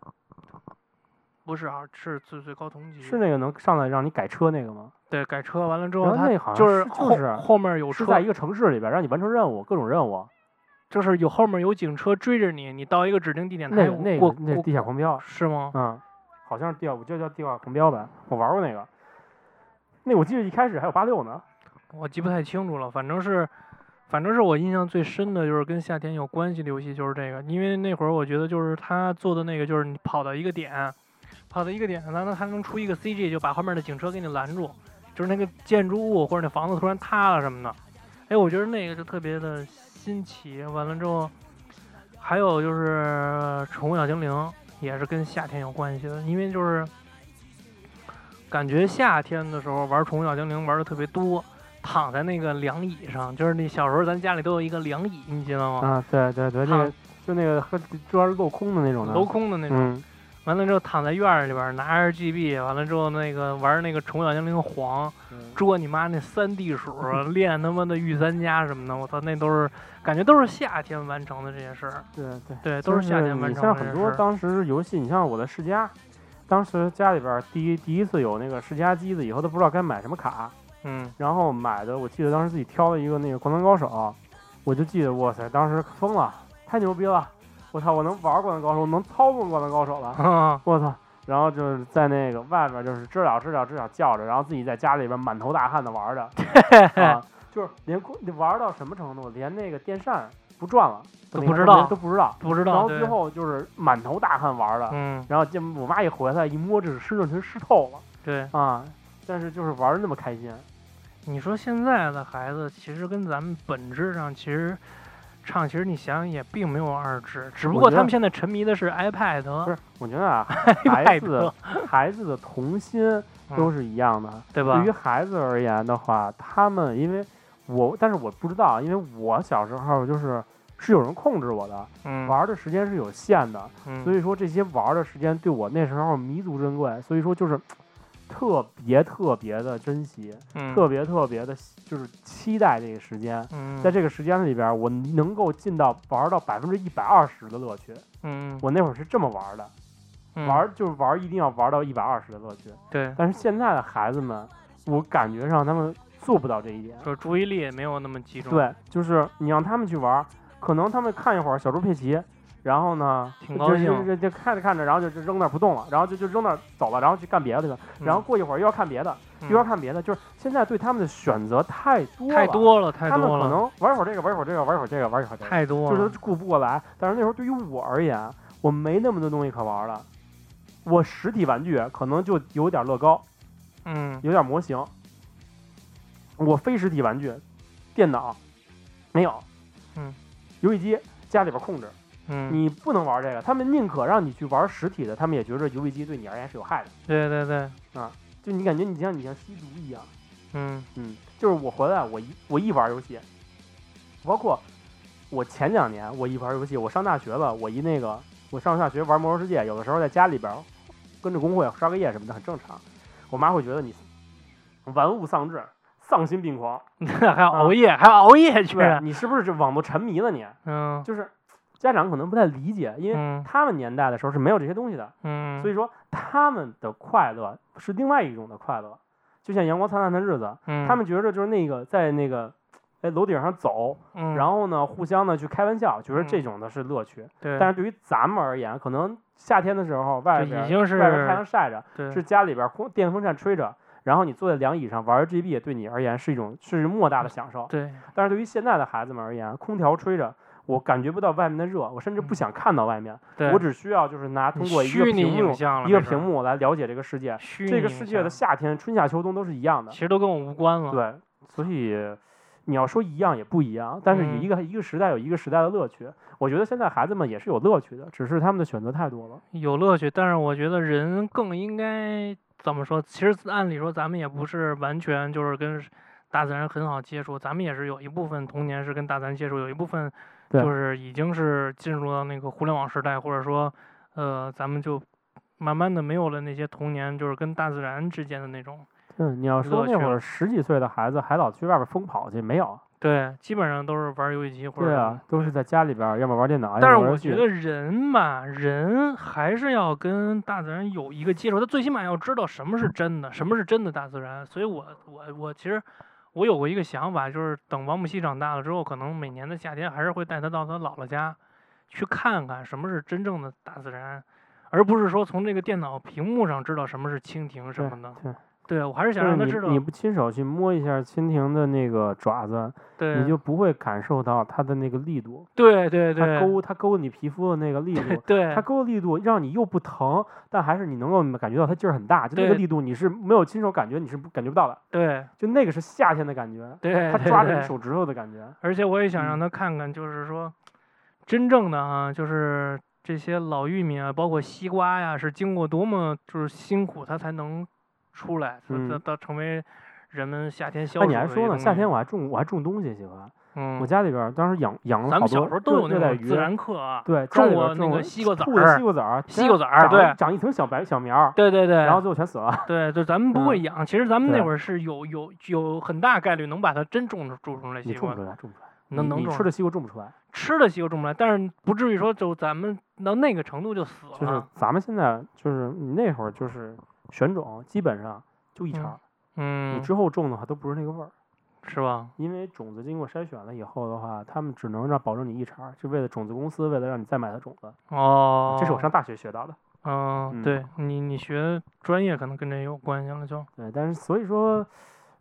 不是啊，是最最高通缉，是那个能上来让你改车那个吗？对改车完了之后，他那好像就是后就是后面有车是在一，个城市里边让你完成任务，各种任务。就是有后面有警车追着你，你到一个指定地点，他有那个那那地下狂飙，是吗？嗯，好像是地下，我就叫地下狂飙吧，我玩过那个。那我记得一开始还有八六呢。我记不太清楚了，反正是，反正是我印象最深的就是跟夏天有关系的游戏就是这个，因为那会儿我觉得就是他做的那个就是你跑到一个点，跑到一个点，然后还能出一个 CG 就把后面的警车给你拦住，就是那个建筑物或者那房子突然塌了什么的，哎，我觉得那个就特别的新奇。完了之后，还有就是《宠物小精灵》也是跟夏天有关系的，因为就是感觉夏天的时候玩《宠物小精灵》玩的特别多。躺在那个凉椅上，就是那小时候咱家里都有一个凉椅，你知道吗？啊，对对对，那个就那个和专镂空的那种的。镂空的那种。嗯完了之后躺在院儿里边儿拿着 GB，完了之后那个玩那个宠物小精灵黄，嗯捉你妈那三地鼠，练他妈的御三家什么的，我操，那都是感觉都是夏天完成的这些事儿。对对，对，都是夏天完你成像很多的这些事儿。当时游戏，你像我的世嘉，当时家里边第一第一次有那个世嘉机子，以后都不知道该买什么卡，嗯然后买的，我记得当时自己挑了一个那个《灌篮高手》，我就记得哇塞，当时疯了，太牛逼了！我操，我能玩《灌篮高手》，我能操纵《灌篮高手》了！啊，我操，然后就是在那个外边就是知了知了知了叫着，然后自己在家里边满头大汗的玩着，啊，就是连空玩到什么程度，连那个电扇不转了都不知道都不知道。不知道。然后最后就是满头大汗玩的，嗯，然后见我妈一回来一摸，这是身上全湿透了对，啊！但是就是玩的那么开心，你说现在的孩子其实跟咱们本质上其实唱，其实你想想也并没有二致，只不过他们现在沉迷的是 iPad，不是？我觉得啊，太 孩子多孩子的童心都是一样的。对吧对于？孩子而言的话，他们因为我，但是我不知道，因为我小时候就是是有人控制我的，嗯，玩的时间是有限的，嗯，所以说这些玩的时间对我那时候弥足珍贵，所以说就是特别特别的珍惜，嗯特别特别的就是期待这个时间。嗯，在这个时间里边，我能够尽到玩到百分之一百二十的乐趣。嗯我那会儿是这么玩的，嗯玩就是玩一定要玩到一百二十的乐趣。对，但是现在的孩子们，我感觉上他们做不到这一点。就是注意力也没有那么集中。，对，就是你让他们去玩，可能他们看一会儿小猪佩奇，然后呢，就就挺高兴就就看着看着，然后就就扔那儿不动了，然后就就扔那儿走了，然后去干别的去了，然后过一会儿又要看别的，嗯又要看别的，就是现在对他们的选择太多了，太多了，太他们可了，能玩一会儿这个，玩一会儿这个，玩一会儿这个，玩一会儿这个，太多了。就是顾不过来。但是那时候对于我而言，我没那么多东西可玩了。我实体玩具可能就有点乐高，嗯有点模型。我非实体玩具，电脑没有，嗯，游戏机家里边控制，嗯，你不能玩这个。他们宁可让你去玩实体的，他们也觉得游戏机对你而言是有害的。对对对，啊就你感觉你像你像吸毒一样，嗯嗯，就是我回来我一我一玩游戏，包括我前两年我一玩游戏，我上大学了，我一那个我上大学玩魔兽世界，有的时候在家里边跟着工会刷个夜什么的很正常。我妈会觉得你玩物丧志、丧心病狂，还要熬夜，还要熬夜去。你是不是这网络沉迷了你？嗯。就是家长可能不太理解，因为嗯。他们年代的时候是没有这些东西的，嗯，所以说他们的快乐是另外一种的快乐，就像阳光灿烂的日子，嗯。他们觉得就是那个在那个在楼顶上走，嗯，然后呢互相呢去开玩笑，觉得这嗯种的是乐趣。对，但是对于咱们而言，可能夏天的时候外就边已经是外边太阳晒着，是家里边空电风扇吹着，然后你坐在凉椅上玩 GB，对你而言是一种是莫大的享受。对但是对于现在的孩子们而言，空调吹着。我感觉不到外面的热，我甚至不想看到外面，我只需要就是拿通过一个屏幕一个屏幕来了解这个世界。虚拟这个世界的夏天、春夏秋冬都是一样的其。实都跟我无关了。对，所以你要说一样也不一样，但是嗯一个、一个时代有一个时代的乐趣。我觉得现在孩子们也是有乐趣的，只是他们的选择太多了。有乐趣，但是我觉得人更应该怎么说？其实按理说，咱们也不是完全就是跟大自然很好接触，咱们也是有一部分童年是跟大自然接触，有一部分就是已经是进入到那个互联网时代，或者说，呃，咱们就慢慢的没有了那些童年就是跟大自然之间的那种。嗯，你要说那会儿十几岁的孩子还老去外边疯跑去，没有？对，基本上都是玩游戏机或者对啊，都是在家里边儿，要么玩电脑，要但是我觉得人嘛，人还是要跟大自然有一个接触，他最起码要知道什么是真的，什么是真的大自然。所以我我我其实我有过一个想法，就是等王母溪长大了之后，可能每年的夏天还是会带他到他姥姥家去看看什么是真正的大自然，而不是说从这个电脑屏幕上知道什么是蜻蜓什么的。对，对我还是想让他知道，你你不亲手去摸一下蜻蜓的那个爪子，对，你就不会感受到它的那个力度，对对对它，勾它勾你皮肤的那个力度。对它勾的力度让你又不疼，但还是你能够感觉到它劲儿很大，就那个力度你是没有亲手感觉，你是感觉不到的。对就那个是夏天的感觉，对，它抓着你手指头的感觉。而且我也想嗯让他看看，就是说，真正的啊，就是这些老玉米啊，包括西瓜呀，是经过多么就是辛苦，它才能出来，它它嗯它成为人们夏天消那暑你还说呢？夏天我还种我还种东西喜欢，嗯，我家里边儿当时养养了好多咱们小时候都有那热热带鱼种自然课啊，对，种过那个西瓜籽儿西瓜籽儿，西瓜籽儿对长一层小白小苗儿，对对对，然后最后全死了。对，就咱们 不会养，其实咱们那会儿是有有有很大概率能把它真种出种出来西瓜种不，出来，种不出来。能能吃的西瓜种不出来，吃的西瓜种不出来，但是不至于说就咱们到那个程度就死了，就是咱们现在就是你那会儿就是选种，基本上就一茬儿，嗯你，之后种的话都不是那个味儿。是吧？因为种子经过筛选了以后的话，他们只能让保证你一茬儿，就为了种子公司为了让你再买它种子。哦，这是我上大学学到的。嗯，嗯对你你学专业可能跟这有关系了就。对，但是所以说，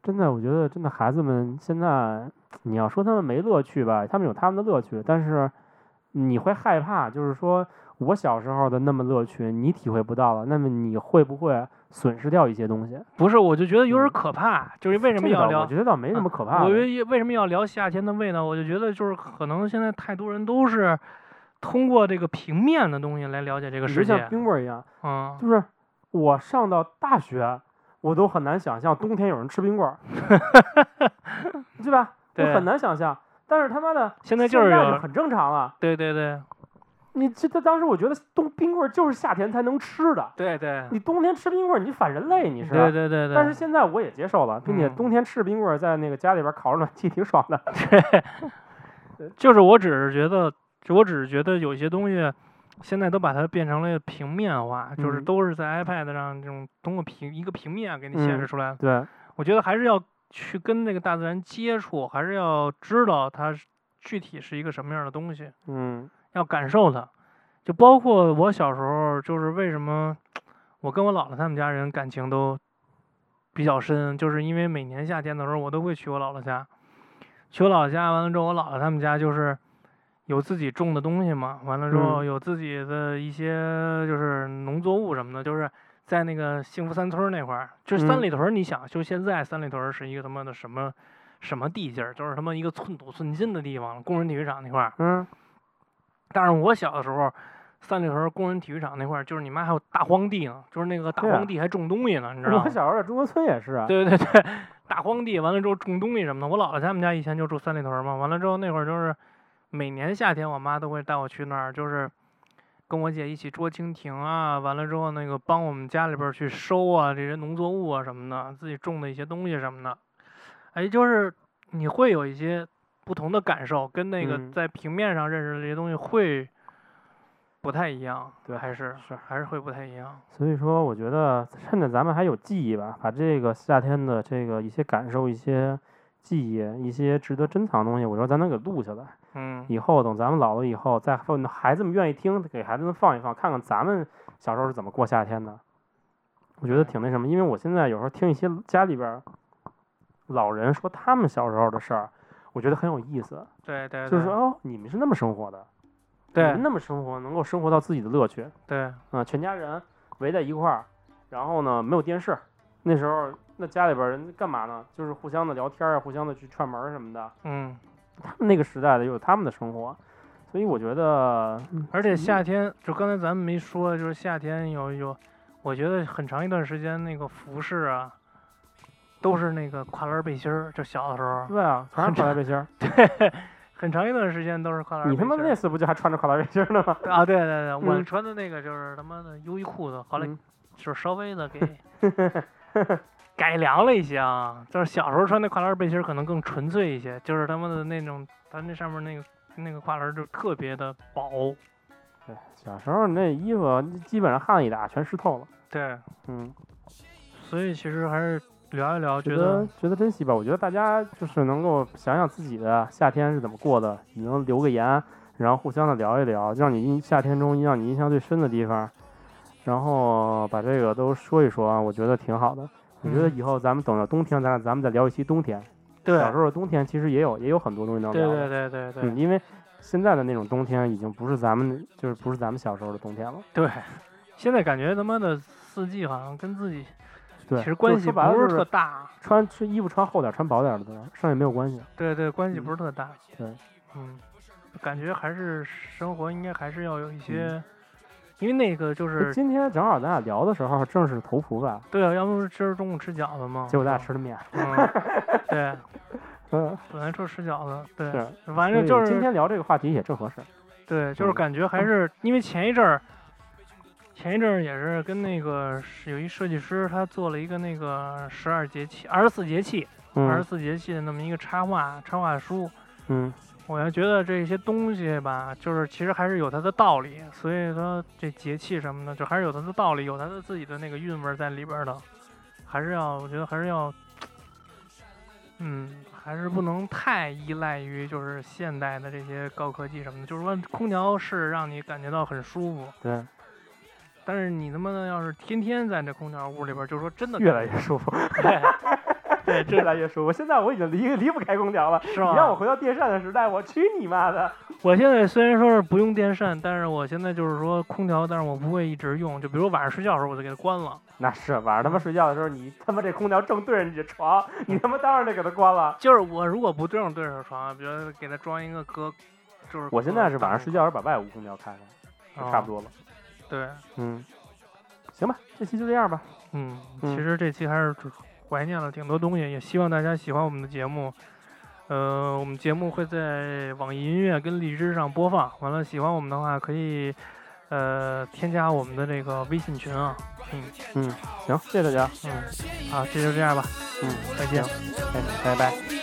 真的，我觉得真的孩子们现在，你要说他们没乐趣吧，他们有他们的乐趣，但是你会害怕，就是说我小时候的那么乐趣，你体会不到了，那么你会不会损失掉一些东西？不是，我就觉得有点嗯可怕，就是为什么要聊我觉得倒没什么可怕的。我为为什么要聊夏天的味道？我就觉得就是可能现在太多人都是通过这个平面的东西来了解这个世界像。冰棍儿一样，嗯，就是我上到大学，我都很难想象冬天有人吃冰棍儿，对吧？我对很难想象。但是他妈的，现在就是有很正常了。对对对你这他当时我觉得冬冰棍儿就是夏天才能吃的，对对你冬天吃冰棍儿你反人类你是。对对对对。但是现在我也接受了，并且嗯冬天吃冰棍儿在那个家里边儿烤着暖气挺爽的。对就是我只是觉得，我只是觉得有些东西，现在都把它变成了平面化，就是嗯都是在 iPad 上这种通过平一个平面给你显示嗯出来。对，我觉得还是要去跟那个大自然接触，还是要知道它是具体是一个什么样的东西，嗯要感受它。就包括我小时候，就是为什么我跟我姥姥他们家人感情都比较深，就是因为每年夏天的时候，我都会去我姥姥家。去我姥姥家完了之后，我姥姥他们家就是有自己种的东西嘛，完了之后嗯有自己的一些就是农作物什么的，就是在那个幸福三村那块儿，就是三嗯里屯儿。你想，就现在三里屯儿是一个他妈的什么什么地界儿，就是他妈一个寸土寸金的地方，工人体育场那块儿。嗯但是我小的时候，三里屯儿工人体育场那块儿，就是你妈还有大荒地呢，就是那个大荒地还种东西呢，你知道吗我？小时候在中关村也是啊。对对对，大荒地完了之后种东西什么的。我姥姥他们家以前就住三里屯儿嘛，完了之后那会儿就是每年夏天我妈都会带我去那儿，就是跟我姐一起捉蜻蜓啊，完了之后那个帮我们家里边儿去收啊这些农作物啊什么的，自己种的一些东西什么的。哎，就是你会有一些不同的感受，跟那个嗯在平面上认识的这些东西会不太一样，对还是是还是会不太一样。所以说，我觉得趁着咱们还有记忆吧，把这个夏天的这个一些感受、一些记忆、一些值得珍藏的东西，我说咱能给录下来。嗯，以后等咱们老了以后，再放孩子们愿意听，给孩子们放一放，看看咱们小时候是怎么过夏天的。我觉得挺那什么，因为我现在有时候听一些家里边儿老人说他们小时候的事儿，我觉得很有意思。对对，就是说，哦，你们是那么生活的，你对们那么生活，能够生活到自己的乐趣。对啊，全家人围在一块儿，然后呢没有电视，那时候那家里边人干嘛呢？就是互相的聊天啊，互相的去串门什么的。嗯。他们那个时代的有他们的生活，所以我觉得，嗯而且夏天，就刚才咱们没说，就是夏天有有，我觉得很长一段时间那个服饰啊，都是那个跨栏背心儿，就小的时候，对啊，全是跨栏背心儿。对，很长一段时间都是跨栏背你他妈那次不就还穿着跨栏背心儿呢吗？啊，对对对，我嗯穿的那个就是他妈的优衣库的，后来嗯就是稍微的给 改良了一些啊，就是小时候穿那跨栏背心儿可能更纯粹一些，就是他妈的那种，它那上面那个那个跨栏儿就特别的薄，对，小时候那衣服基本上汗一打全湿透了。对，嗯，所以其实还是聊一聊，觉觉得觉得珍惜吧。我觉得大家就是能够想想自己的夏天是怎么过的，你能留个言，然后互相的聊一聊，让你印夏天中让你印象最深的地方，然后把这个都说一说啊，我觉得挺好的。我觉得嗯以后咱们等到冬天，咱俩咱们再聊一期冬天。对小时候的冬天其实也有也有很多东西能聊对。对对对对、嗯，因为现在的那种冬天已经不是咱们就是不是咱们小时候的冬天了。对，现在感觉他妈的四季好像跟自己对，其实关系不是特大，穿穿衣服穿厚点儿穿薄点儿的，剩下没有关系。对对，关系嗯不是特大。对，嗯，感觉还是生活应该还是要有一嗯些，因为那个就是今天正好咱俩聊的时候正是头伏吧，对啊，要不是今儿中午吃饺子嘛，结果咱俩吃的面。嗯，对，嗯，本来说吃饺子，对，是。反正就是今天聊这个话题也正合适。对，就是嗯感觉还是因为前一阵儿，前一阵儿也是跟那个有一设计师，他做了一个那个十二节气、二十四节气、二十嗯四节气的那么一个插画插画书。嗯，我要觉得这些东西吧，就是其实还是有它的道理，所以说这节气什么的，就还是有它的道理，有它的自己的那个韵味儿在里边儿的，还是要，我觉得还是要，嗯，还是不能太依赖于就是现代的这些高科技什么的，就是说空调是让你感觉到很舒服，对，但是你他妈的要是天天在这空调屋里边儿，就说真的越来越舒服，对，越来越舒服。现在我已经离离不开空调了。是吗？你让我回到电扇的时代，我去你妈的！我现在虽然说是不用电扇，但是我现在就是说空调，但是我不会一直用。就比如晚上睡觉的时候，我就给它关了。那是晚上他妈睡觉的时候，你他妈这空调正对着你的床，你他妈当然得给它关了。就是我如果不对上对着床，比如给它装一个隔，就是我现在是晚上睡觉时候把外屋空调开开，就差不多了。对，嗯，行吧，这期就这样吧。嗯，嗯其实这期还是只怀念了挺多东西，也希望大家喜欢我们的节目。呃，我们节目会在网易音乐跟荔枝上播放。完了，喜欢我们的话可以呃添加我们的这个微信群啊。嗯嗯，行，谢谢大家。嗯，好，这就这样吧。嗯，再见。哎，拜拜。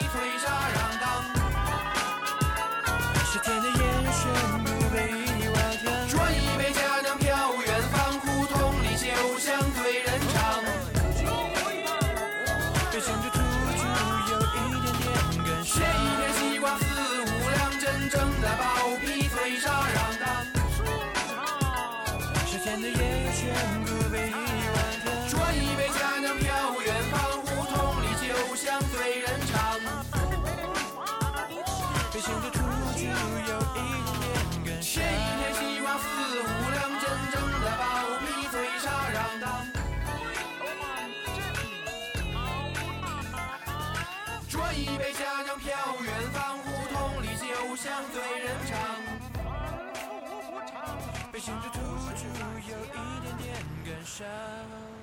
被想着突出有一点点感伤。